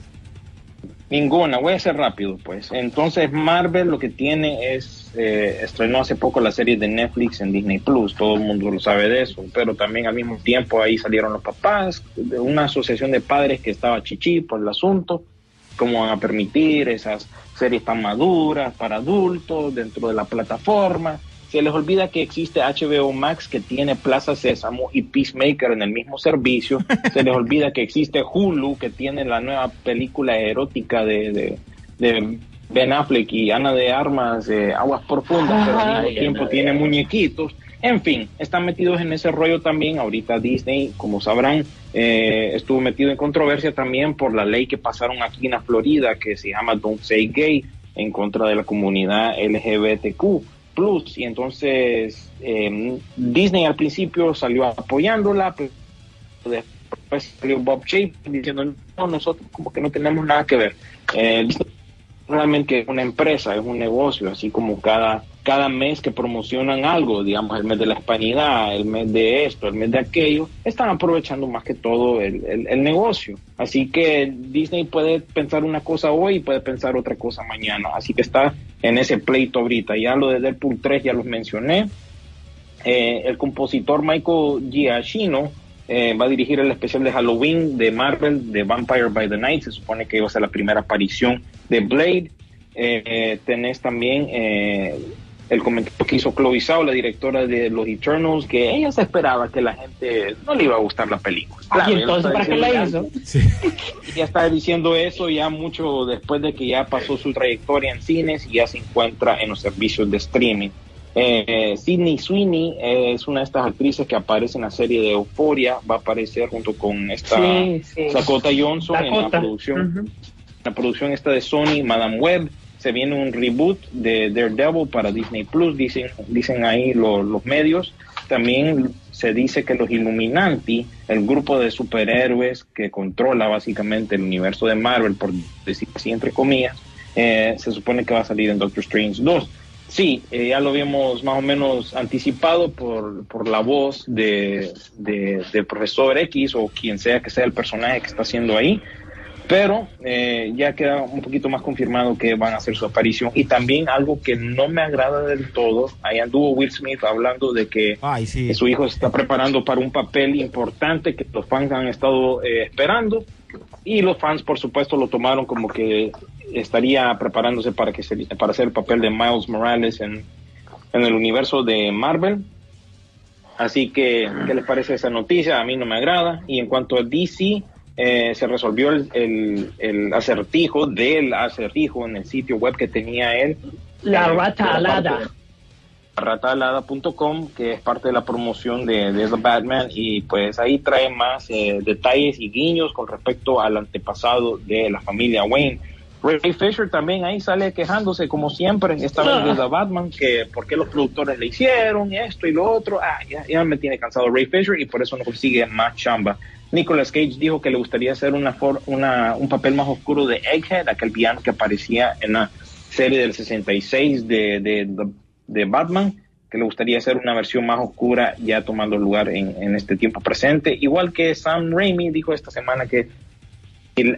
Ninguna, voy a ser rápido, pues. Entonces, Marvel lo que tiene es, eh, estrenó hace poco la serie de Netflix en Disney Plus, todo el mundo lo sabe de eso, pero también al mismo tiempo ahí salieron los papás, de una asociación de padres que estaba chichi por el asunto, cómo van a permitir esas series tan maduras para adultos dentro de la plataforma. Se les olvida que existe HBO Max que tiene Plaza Sésamo y Peacemaker en el mismo servicio. Se les olvida que existe Hulu que tiene la nueva película erótica de, de, de Ben Affleck y Ana de Armas, eh, Aguas Profundas, pero al mismo tiempo tiene muñequitos. En fin, están metidos en ese rollo también. Ahorita Disney, como sabrán, eh, estuvo metido en controversia también por la ley que pasaron aquí en la Florida que se llama Don't Say Gay en contra de la comunidad LGBTQ plus y entonces eh, Disney al principio salió apoyándola pero después salió Bob Chapek diciendo no nosotros como que no tenemos nada que ver eh, realmente es una empresa es un negocio así como cada cada mes que promocionan algo, digamos, el mes de la hispanidad, el mes de esto, el mes de aquello, están aprovechando más que todo el, el, negocio. Así que Disney puede pensar una cosa hoy y puede pensar otra cosa mañana. Así que está en ese pleito ahorita. Ya lo de Deadpool 3 ya los mencioné. Eh, el compositor Michael Giacchino eh, va a dirigir el especial de Halloween de Marvel, de Vampire by the Night. Se supone que iba a ser la primera aparición de Blade. Eh, tenés también eh, el comentario que hizo Chloe Zhao, la directora de Los Eternals, que ella se esperaba que la gente no le iba a gustar la película. Claro, ¿Y entonces para qué la hizo? Sí. Ya está diciendo eso ya mucho después de que ya pasó su trayectoria en cines y ya se encuentra en los servicios de streaming. Eh, Sidney Sweeney es una de estas actrices que aparece en la serie de Euphoria, va a aparecer junto con esta Sí, sí. Dakota Johnson en la Dakota. producción, Ujú. la producción esta de Sony, Madame Web. Se viene un reboot de Daredevil para Disney Plus, dicen, dicen ahí lo- los medios. También se dice que los Illuminati, el grupo de superhéroes que controla básicamente el universo de Marvel, por decir así entre comillas, eh, se supone que va a salir en Doctor Strange 2. Sí, eh, ya lo habíamos más o menos anticipado por, por la voz de, de, de Profesor X o quien sea que sea el personaje que está haciendo ahí, pero eh, ya queda un poquito más confirmado que van a hacer su aparición. Y también algo que no me agrada del todo, ahí anduvo Will Smith hablando de que, Ay, sí. su hijo se está preparando para un papel importante que los fans han estado eh, esperando. Y los fans, por supuesto, lo tomaron como que estaría preparándose para que se, para hacer el papel de Miles Morales en, en el universo de Marvel. Así que, ¿qué les parece esa noticia? A mí no me agrada. Y en cuanto a DC, eh, se resolvió el, el, el acertijo del acertijo en el sitio web que tenía él. La Eh, rata alada. ratalada.com que es parte de la promoción de, de The Batman y pues ahí trae más eh, detalles y guiños con respecto al antepasado de la familia Wayne. Ray Fisher también ahí sale quejándose como siempre esta vez de The Batman que por qué los productores le hicieron esto y lo otro ah, ya, ya me tiene cansado Ray Fisher y por eso no consigue más chamba Nicolas Cage dijo que le gustaría hacer una, una un papel más oscuro de Egghead aquel villano que aparecía en la serie del 66 de, de, de, Batman que le gustaría hacer una versión más oscura ya tomando lugar en, en este tiempo presente. Igual que Sam Raimi dijo esta semana que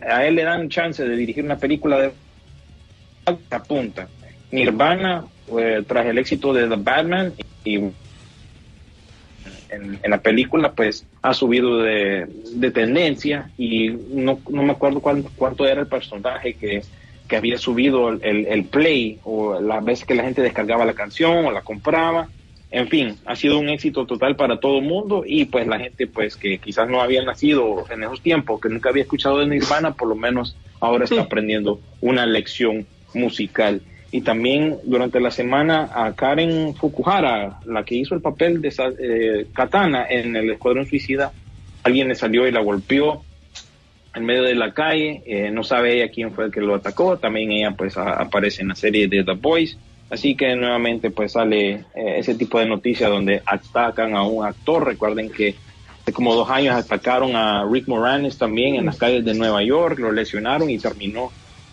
a él le dan chance de dirigir una película de apunta Nirvana eh, tras el éxito de The Batman y en, en la película pues ha subido de, de tendencia y no, no me acuerdo cuánto, cuánto era el personaje que, que había subido el, el- el play o las veces que la gente descargaba la canción o la compraba en fin, ha sido un éxito total para todo el mundo y pues la gente pues que quizás no había nacido en esos tiempos, que nunca había escuchado de Nirvana, por lo menos ahora está aprendiendo una lección musical. Y también durante la semana a Karen Fukuhara, la que hizo el papel de eh, Katana en el Escuadrón Suicida, alguien le salió y la golpeó en medio de la calle, eh, no sabe ella quién fue el que lo atacó, también ella pues a- aparece en la serie de The Boys, así que nuevamente pues sale eh, ese tipo de noticias donde atacan a un actor, recuerden que hace como dos años atacaron a Rick Moranis también en las calles de Nueva York, lo lesionaron y terminó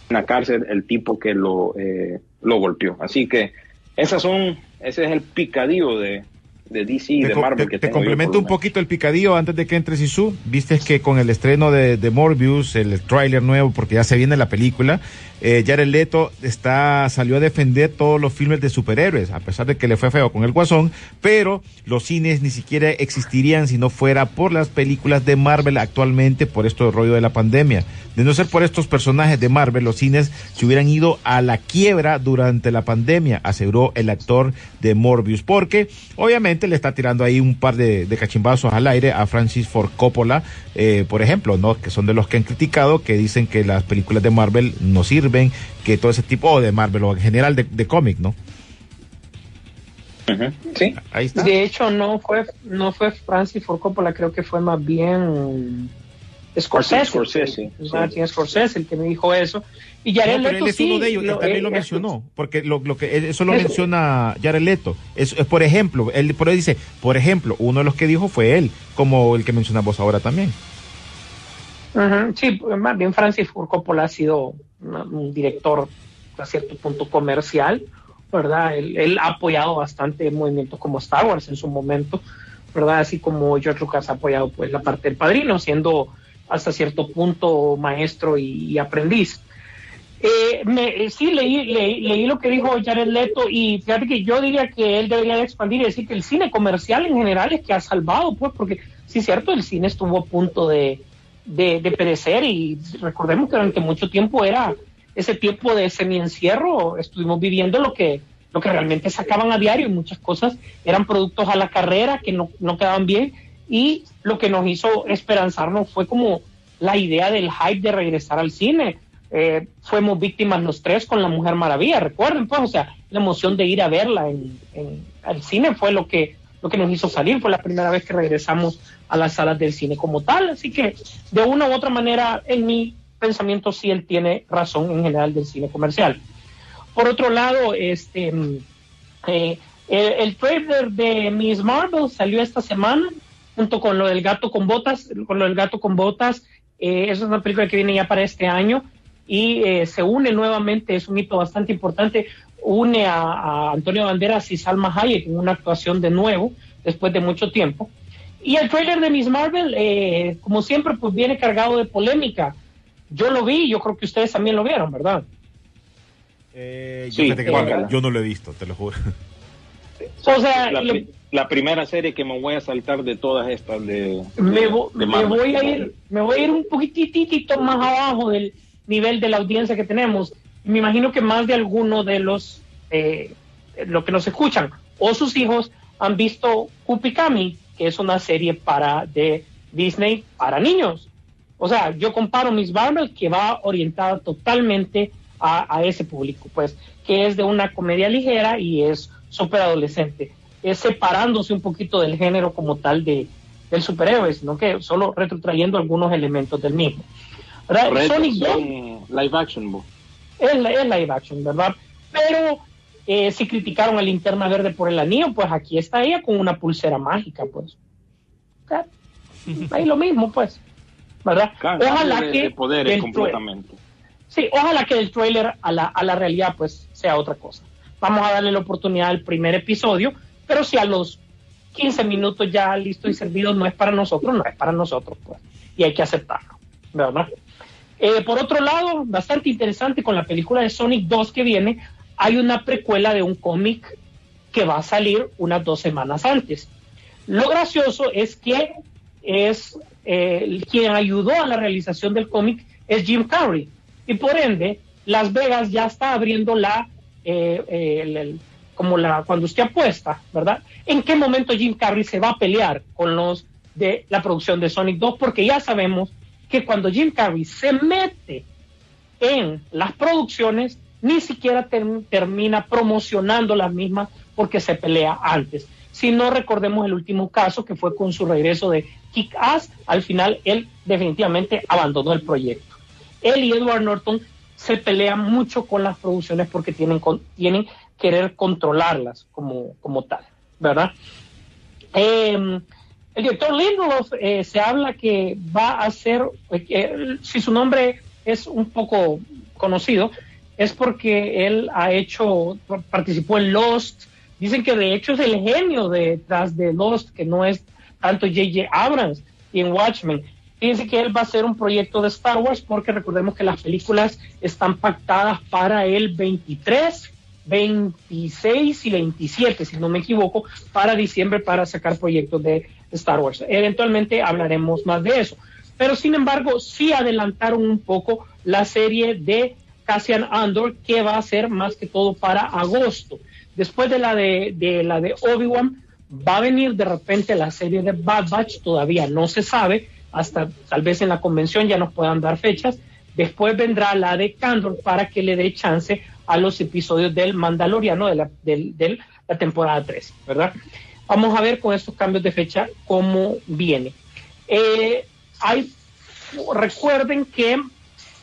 en la cárcel el tipo que lo, eh, lo golpeó, así que esas son, ese es el picadillo de, de DC y Te, de Marvel te- que te complemento un poquito el picadillo antes de que entre Sisu. Viste que con el estreno de, de Morbius, el tráiler nuevo, porque ya se viene la película, eh, Jared Leto está, salió a defender todos los filmes de superhéroes, a pesar de que le fue feo con el Guasón, pero los cines ni siquiera existirían si no fuera por las películas de Marvel actualmente, por esto del rollo de la pandemia. De no ser por estos personajes de Marvel, los cines se hubieran ido a la quiebra durante la pandemia, aseguró el actor de Morbius, porque obviamente le está tirando ahí un par de, de cachimbazos al aire a Francis Ford Coppola, eh, por ejemplo, ¿no? Que son de los que han criticado, que dicen que las películas de Marvel no sirven, que todo ese tipo o de Marvel o en general de, de cómic, ¿no? Sí, Ahí está. De hecho, no fue, no fue Francis Ford Coppola, creo que fue más bien Scorsese. Scorsese, sí. Martin Scorsese el que me dijo eso. Y Jared No, Leto él es sí, uno de ellos, lo- él también eh, lo es- mencionó, porque lo, lo que eso lo Eso. menciona Jared Leto. Es, es, por ejemplo, él por ahí dice, por ejemplo, uno de los que dijo fue él, como el que mencionamos ahora también. Sí, más bien Francis Ford Coppola ha sido una- un director a cierto punto comercial, ¿verdad? Él, él ha apoyado bastante movimientos como Star Wars en su momento, ¿verdad? Así como George Lucas ha apoyado pues la parte del padrino, siendo hasta cierto punto maestro y, aprendiz. Eh, me, eh, sí, leí, leí, leí lo que dijo Jared Leto y fíjate que yo diría que él debería de expandir y decir que el cine comercial en general es que ha salvado, pues, porque sí es cierto, el cine estuvo a punto de, de, de perecer y recordemos que durante mucho tiempo era ese tiempo de semi-encierro, estuvimos viviendo lo que, lo que realmente sacaban a diario y muchas cosas eran productos a la carrera que no, no quedaban bien y lo que nos hizo esperanzarnos fue como la idea del hype de regresar al cine. Eh, fuimos víctimas los tres con la Mujer Maravilla, recuerden, pues, o sea, la emoción de ir a verla en, al cine fue lo que, lo que nos hizo salir, fue la primera vez que regresamos a las salas del cine como tal, así que de una u otra manera, en mi pensamiento sí él tiene razón en general del cine comercial. Por otro lado, este mm, eh, el trailer de Miss Marvel salió esta semana junto con lo del gato con botas, con lo del gato con botas, eh, es una película que viene ya para este año y eh, se une nuevamente, es un hito bastante importante, une a, a Antonio Banderas y Salma Hayek en una actuación de nuevo después de mucho tiempo. Y el trailer de Miss Marvel, eh, como siempre, pues viene cargado de polémica. Yo lo vi, yo creo que ustedes también lo vieron, ¿verdad? Eh, yo, Sí, que yo no lo he visto, te lo juro. O sea, lo- la primera serie que me voy a saltar de todas estas de, me, de- vo- de me voy a ir me voy a ir un poquitito más abajo del nivel de la audiencia que tenemos. Me imagino que más de alguno de los eh, lo que nos escuchan o sus hijos han visto Kupikami que es una serie para de Disney para niños. O sea yo comparo Miss Marvel que va orientada totalmente a, a ese público pues que es de una comedia ligera y es súper adolescente es separándose un poquito del género como tal de, del superhéroe, sino que solo retrotrayendo algunos elementos del mismo. Sonic 2 son live action, bo. es, live action, ¿verdad? Pero eh, si criticaron a Linterna Verde por el anillo, pues aquí está ella con una pulsera mágica, pues. O sea, ahí lo mismo, pues. ¿Verdad? Cambio Ojalá de, que de poderes completamente. Sí, ojalá que el trailer a la, a la realidad pues sea otra cosa. Vamos a darle la oportunidad al primer episodio, pero si a los 15 minutos ya listo y servido no es para nosotros, no es para nosotros, pues. Y hay que aceptarlo, ¿verdad? Eh, por otro lado, bastante interesante con la película de Sonic 2 que viene, hay una precuela de un cómic que va a salir unas dos semanas antes. Lo gracioso es que es eh, quien ayudó a la realización del cómic es Jim Carrey y por ende Las Vegas ya está abriendo la eh, el- como la cuando usted apuesta, ¿verdad? ¿En qué momento Jim Carrey se va a pelear con los de la producción de Sonic 2? Porque ya sabemos que cuando Jim Carrey se mete en las producciones, ni siquiera ter- termina promocionando las mismas porque se pelea antes. Si no recordemos el último caso que fue con su regreso de Kick Ass, al final él definitivamente abandonó el proyecto. Él y Edward Norton se pelean mucho con las producciones porque tienen, con- tienen querer controlarlas como, como tal, ¿verdad? Eh, el director Lindelof eh, se habla que va a ser, eh, si su nombre es un poco conocido, es porque él ha hecho, participó en Lost, Dicen que de hecho es el genio detrás de Lost, que no es tanto J.J. Abrams y en Watchmen. Fíjense que él va a hacer un proyecto de Star Wars porque recordemos que las películas están pactadas para el 23, 26 y 27, si no me equivoco, para diciembre para sacar proyectos de Star Wars. Eventualmente hablaremos más de eso. Pero sin embargo, sí adelantaron un poco la serie de Cassian Andor, que va a ser más que todo para agosto. Después de la de, de la de Obi-Wan, va a venir de repente la serie de Bad Batch, todavía no se sabe, hasta tal vez en la convención ya nos puedan dar fechas. Después vendrá la de Candor para que le dé chance a los episodios del Mandaloriano de la, del- la temporada 3, ¿verdad? Vamos a ver con estos cambios de fecha cómo viene. Eh, recuerden que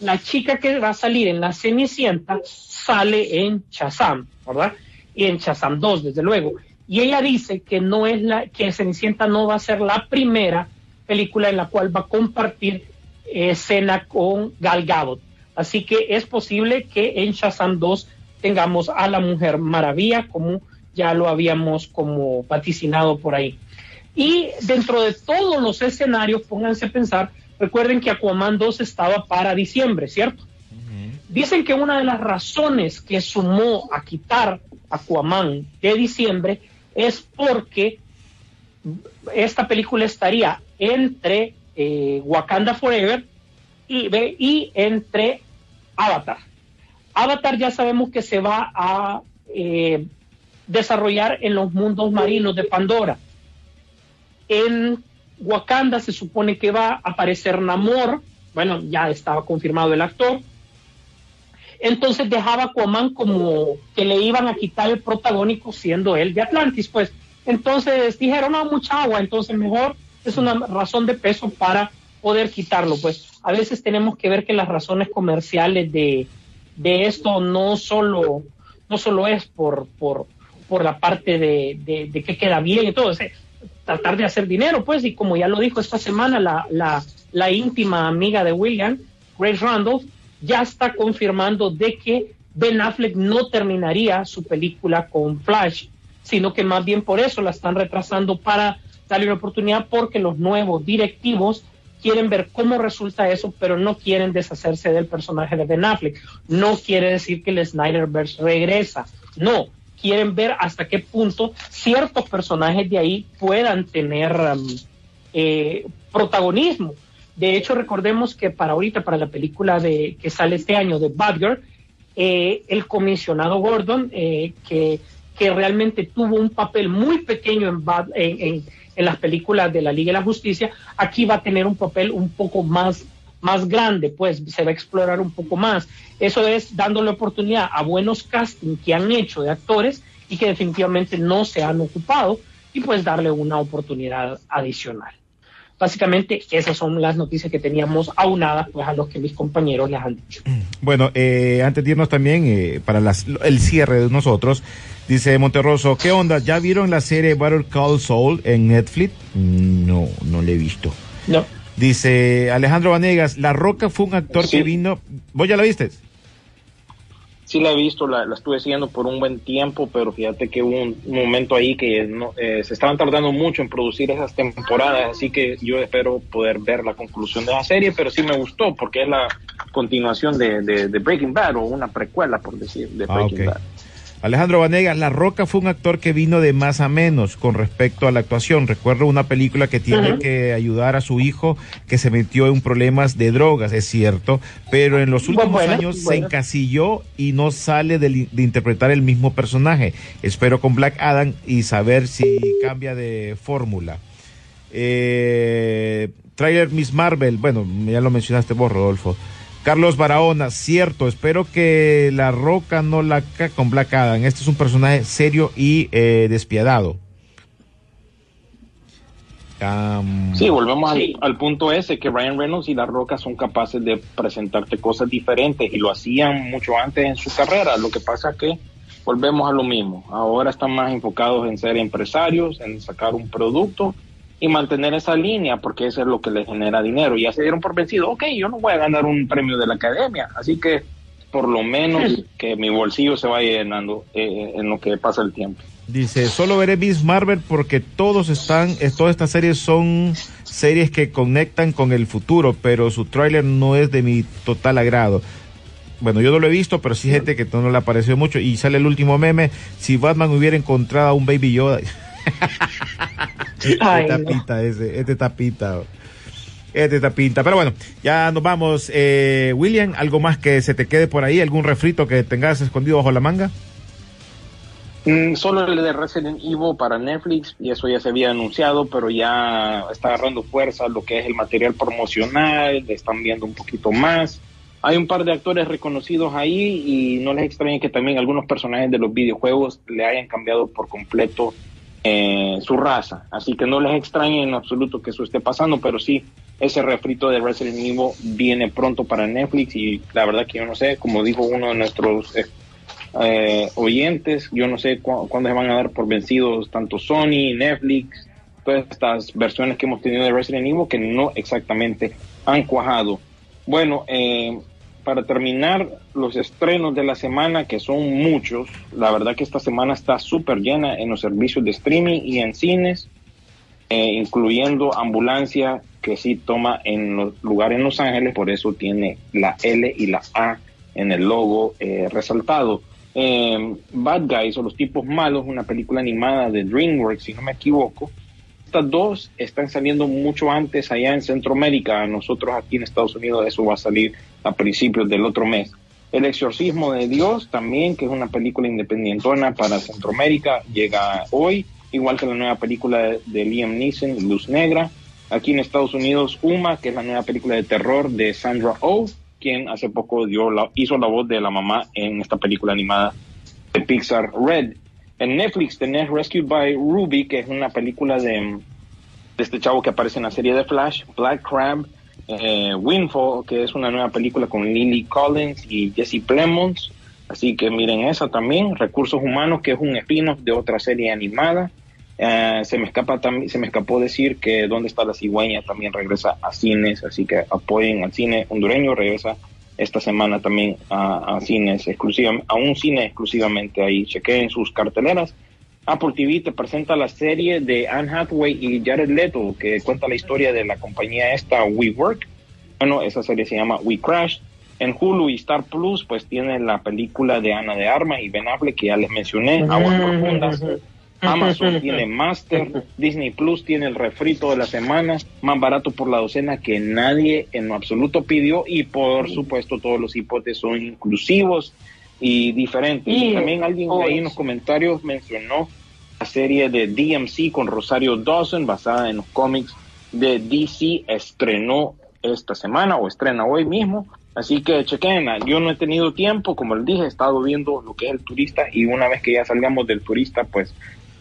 la chica que va a salir en la Cenicienta sale en Shazam, ¿verdad? Y en Shazam 2, desde luego. Y ella dice que no es la, que Cenicienta no va a ser la primera película en la cual va a compartir escena con Gal Gadot. Así que es posible que en Shazam 2 tengamos a la Mujer Maravilla, como ya lo habíamos como vaticinado por ahí. Y dentro de todos los escenarios, pónganse a pensar, recuerden que Aquaman 2 estaba para diciembre, ¿cierto? Dicen que una de las razones que sumó a quitar Aquaman de diciembre es porque esta película estaría entre eh, Wakanda Forever y, y entre Avatar. Avatar ya sabemos que se va a eh, desarrollar en los mundos marinos de Pandora. En Wakanda se supone que va a aparecer Namor, bueno, ya estaba confirmado el actor. Entonces dejaba a Aquaman como que le iban a quitar el protagónico siendo él de Atlantis, pues. Entonces dijeron, no, mucha agua, entonces mejor es una razón de peso para poder quitarlo, pues. A veces tenemos que ver que las razones comerciales de, de esto no solo, no solo es por, por, por la parte de, de, que queda bien y todo, es tratar de hacer dinero, pues, y como ya lo dijo esta semana la, la, la íntima amiga de William, Grace Randolph, ya está confirmando de que Ben Affleck no terminaría su película con Flash, sino que más bien por eso la están retrasando para darle una oportunidad porque los nuevos directivos quieren ver cómo resulta eso, pero no quieren deshacerse del personaje de Ben Affleck. No quiere decir que el Snyderverse regresa, no, quieren ver hasta qué punto ciertos personajes de ahí puedan tener um, eh, protagonismo. De hecho, recordemos que para ahorita, para la película de que sale este año de Badger, eh, el comisionado Gordon, eh, que, que realmente tuvo un papel muy pequeño en, Bad, en, en, en, las películas de la Liga de la Justicia, aquí va a tener un papel un poco más, más grande, pues se va a explorar un poco más. Eso es dándole oportunidad a buenos castings que han hecho de actores y que definitivamente no se han ocupado y pues darle una oportunidad adicional. Básicamente esas son las noticias que teníamos aunadas pues a los que mis compañeros les han dicho. Bueno, eh, antes de irnos también eh, para las, el cierre de nosotros, dice Monterroso, ¿qué onda? ¿Ya vieron la serie Better Call Saul en Netflix? No, no la he visto. No. Dice Alejandro Vanegas, La Roca fue un actor Sí. que vino... ¿Vos ya la viste? Sí la he visto, la, la estuve siguiendo por un buen tiempo, pero fíjate que hubo un, un momento ahí que no, eh, se estaban tardando mucho en producir esas temporadas, así que yo espero poder ver la conclusión de la serie, pero sí me gustó porque es la continuación de, de, de Breaking Bad o una precuela, por decir, de Ah, Breaking ok. Bad. Alejandro Vanegas, La Roca fue un actor que vino de más a menos con respecto a la actuación. Recuerdo una película que tiene que ayudar a su hijo que se metió en problemas de drogas, es cierto, pero en los últimos bueno, años se encasilló y no sale de, de interpretar el mismo personaje. Espero con Black Adam y saber si cambia de fórmula. Eh, trailer Miss Marvel, bueno, ya lo mencionaste vos, Rodolfo. Carlos Barahona, cierto, espero que La Roca no la ca con Black Adam. Este es un personaje serio y eh, despiadado. Sí, volvemos Sí. Al, al punto ese, que Ryan Reynolds y La Roca son capaces de presentarte cosas diferentes y lo hacían mucho antes en su carrera. Lo que pasa es que volvemos a lo mismo. Ahora están más enfocados en ser empresarios, en sacar un producto y mantener esa línea porque eso es lo que les genera dinero. Y ya se dieron por vencido, ok, yo no voy a ganar un premio de la academia, así que por lo menos que mi bolsillo se vaya llenando eh, en lo que pasa el tiempo. Dice, solo veré Miss Marvel porque todos están, eh, todas estas series son series que conectan con el futuro, pero su tráiler no es de mi total agrado. Bueno, yo no lo he visto, pero sí gente que no le ha parecido mucho. Y sale el último meme, si Batman hubiera encontrado a un Baby Yoda. Ay, este no. tapita ese, este tapita. Este tapita. Pero bueno, ya nos vamos. Eh, William, ¿algo más que se te quede por ahí? ¿Algún refrito que tengas escondido bajo la manga? Mm, solo el de Resident Evil para Netflix, y eso ya se había anunciado, pero ya está agarrando fuerza lo que es el material promocional, le están viendo un poquito más. Hay un par de actores reconocidos ahí y no les extraña que también algunos personajes de los videojuegos le hayan cambiado por completo eh, su raza. Así que no les extraña en absoluto que eso esté pasando, pero sí, ese refrito de Resident Evil viene pronto para Netflix y la verdad que yo no sé, como dijo uno de nuestros eh, eh, oyentes, yo no sé cu- cuándo se van a dar por vencidos tanto Sony, Netflix, todas estas versiones que hemos tenido de Resident Evil que no exactamente han cuajado. Bueno, eh, para terminar, los estrenos de la semana, que son muchos, la verdad que esta semana está súper llena en los servicios de streaming y en cines, eh, incluyendo Ambulancia, que sí toma en los lugar en Los Ángeles, por eso tiene la L y la A en el logo eh, resaltado. Eh, Bad Guys o Los Tipos Malos, una película animada de DreamWorks, si no me equivoco. Estas dos están saliendo mucho antes allá en Centroamérica. Nosotros aquí en Estados Unidos eso va a salir a principios del otro mes. El exorcismo de Dios también, que es una película independientona para Centroamérica, llega hoy, igual que la nueva película de, Liam Neeson, Luz Negra. Aquí en Estados Unidos, Uma, que es la nueva película de terror de Sandra Oh, quien hace poco dio la, hizo la voz de la mamá en esta película animada de Pixar Red. En Netflix tenés Rescued by Ruby, que es una película de, de este chavo que aparece en la serie de Flash, Black Crab, eh, Windfall, que es una nueva película con Lily Collins y Jesse Plemons. Así que miren esa también. Recursos Humanos, que es un spin-off de otra serie animada. Eh, se me escapa se me escapó decir que Dónde está la cigüeña también regresa a cines, así que apoyen al cine hondureño, regresa esta semana también a, a cines exclusivamente, a un cine exclusivamente ahí, chequeen sus carteleras. Apple TV te presenta la serie de Anne Hathaway y Jared Leto, que cuenta la historia de la compañía esta WeWork. Bueno, esa serie se llama We Crash. En Hulu y Star Plus, pues tiene la película de Ana de Armas y Ben Affleck, que ya les mencioné, Aguas Profundas. Amazon tiene Master, Disney Plus tiene el refrito de la semana, más barato por la docena que nadie en lo absoluto pidió y por supuesto todos los hipotes son inclusivos y diferentes. Y, también alguien oh, ahí en los comentarios mencionó la serie de DMC con Rosario Dawson basada en los cómics de DC estrenó esta semana o estrena hoy mismo. Así que chequenla, yo no he tenido tiempo, como les dije, he estado viendo lo que es el turista y una vez que ya salgamos del turista, pues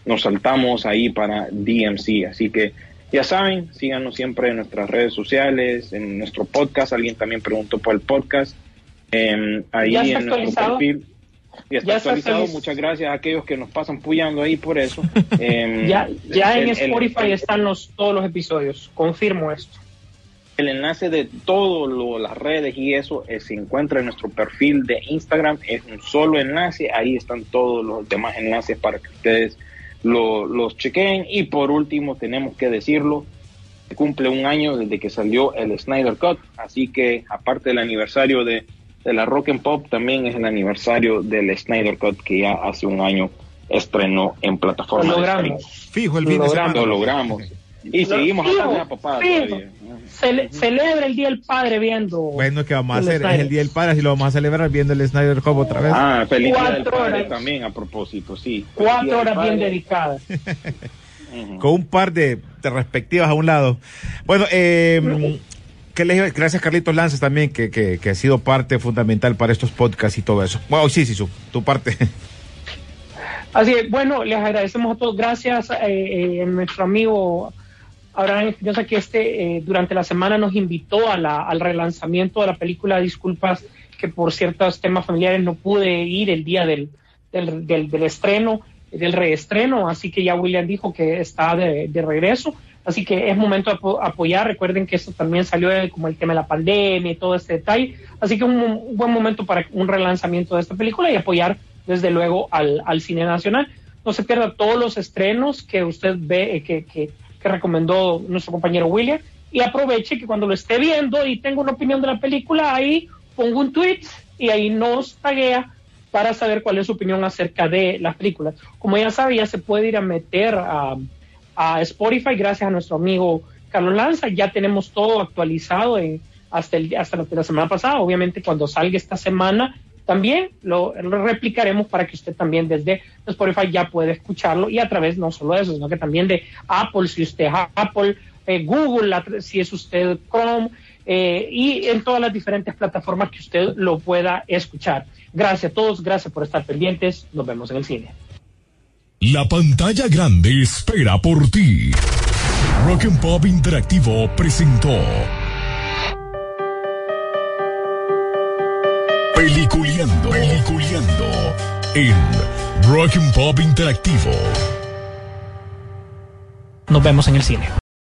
nos saltamos ahí para DMC. Así que ya saben, síganos siempre en nuestras redes sociales, en nuestro podcast. Alguien también preguntó por el podcast. Eh, ahí ¿Ya está en nuestro actualizado? perfil. Ya está Ya está actualizado. actualiz- Muchas gracias a aquellos que nos pasan puyando ahí por eso. Eh, Ya, ya en el- Spotify están los, todos los episodios. Confirmo esto. El enlace de todas las redes y eso eh, se encuentra en nuestro perfil de Instagram. Es un solo enlace. Ahí están todos los demás enlaces para que ustedes lo- los chequeen. Y por último, tenemos que decirlo. Cumple un año desde que salió el Snyder Cut. Así que, aparte del aniversario de, de la Rock and Pop, también es el aniversario del Snyder Cut que ya hace un año estrenó en plataforma Lo logramos. Fijo el fin de Logramos. semana. Lo logramos. Y Lo- seguimos de papá. Cele- celebra el Día del Padre viendo. Bueno, ¿qué vamos a hacer? Es el Día del Padre, si lo vamos a celebrar viendo el Snyder Hub otra vez. Ah, feliz día del Cuatro padre horas. también a propósito, sí. Cuatro horas bien dedicadas. Con un par de, de respectivas a un lado. Bueno, eh, ¿qué le iba- gracias Carlitos Lanzas también, que, que, que ha sido parte fundamental para estos podcasts y todo eso. Bueno, sí, sí, su, tu parte. Así es, bueno, les agradecemos a todos. Gracias a nuestro amigo Abraham Espinosa, que este eh, durante la semana nos invitó a la, al relanzamiento de la película. Disculpas que por ciertos temas familiares no pude ir el día del, del, del, del estreno, del reestreno, así que ya William dijo que está de, de regreso. Así que es momento de apo- apoyar. Recuerden que esto también salió como el tema de la pandemia y todo este detalle. Así que un, un buen momento para un relanzamiento de esta película y apoyar desde luego al, al cine nacional. No se pierda todos los estrenos que usted ve, eh, que, que, que recomendó nuestro compañero William y aproveche que cuando lo esté viendo y tenga una opinión de la película, ahí pongo un tweet y ahí nos taguea para saber cuál es su opinión acerca de las películas. Como ya sabe, ya se puede ir a meter a, a Spotify gracias a nuestro amigo Carlos Lanza. Ya tenemos todo actualizado en- hasta, el, hasta la semana pasada. Obviamente, cuando salga esta semana, también lo, replicaremos para que usted también desde Spotify ya pueda escucharlo y a través no solo de eso, sino que también de Apple, si usted es Apple, eh, Google, si es usted Chrome, eh, y en todas las diferentes plataformas que usted lo pueda escuchar. Gracias a todos, gracias por estar pendientes, nos vemos en el cine. La pantalla grande espera por ti. Rock and Pop Interactivo presentó Peliculeando, En Rock and Pop Interactivo. Nos vemos en el cine.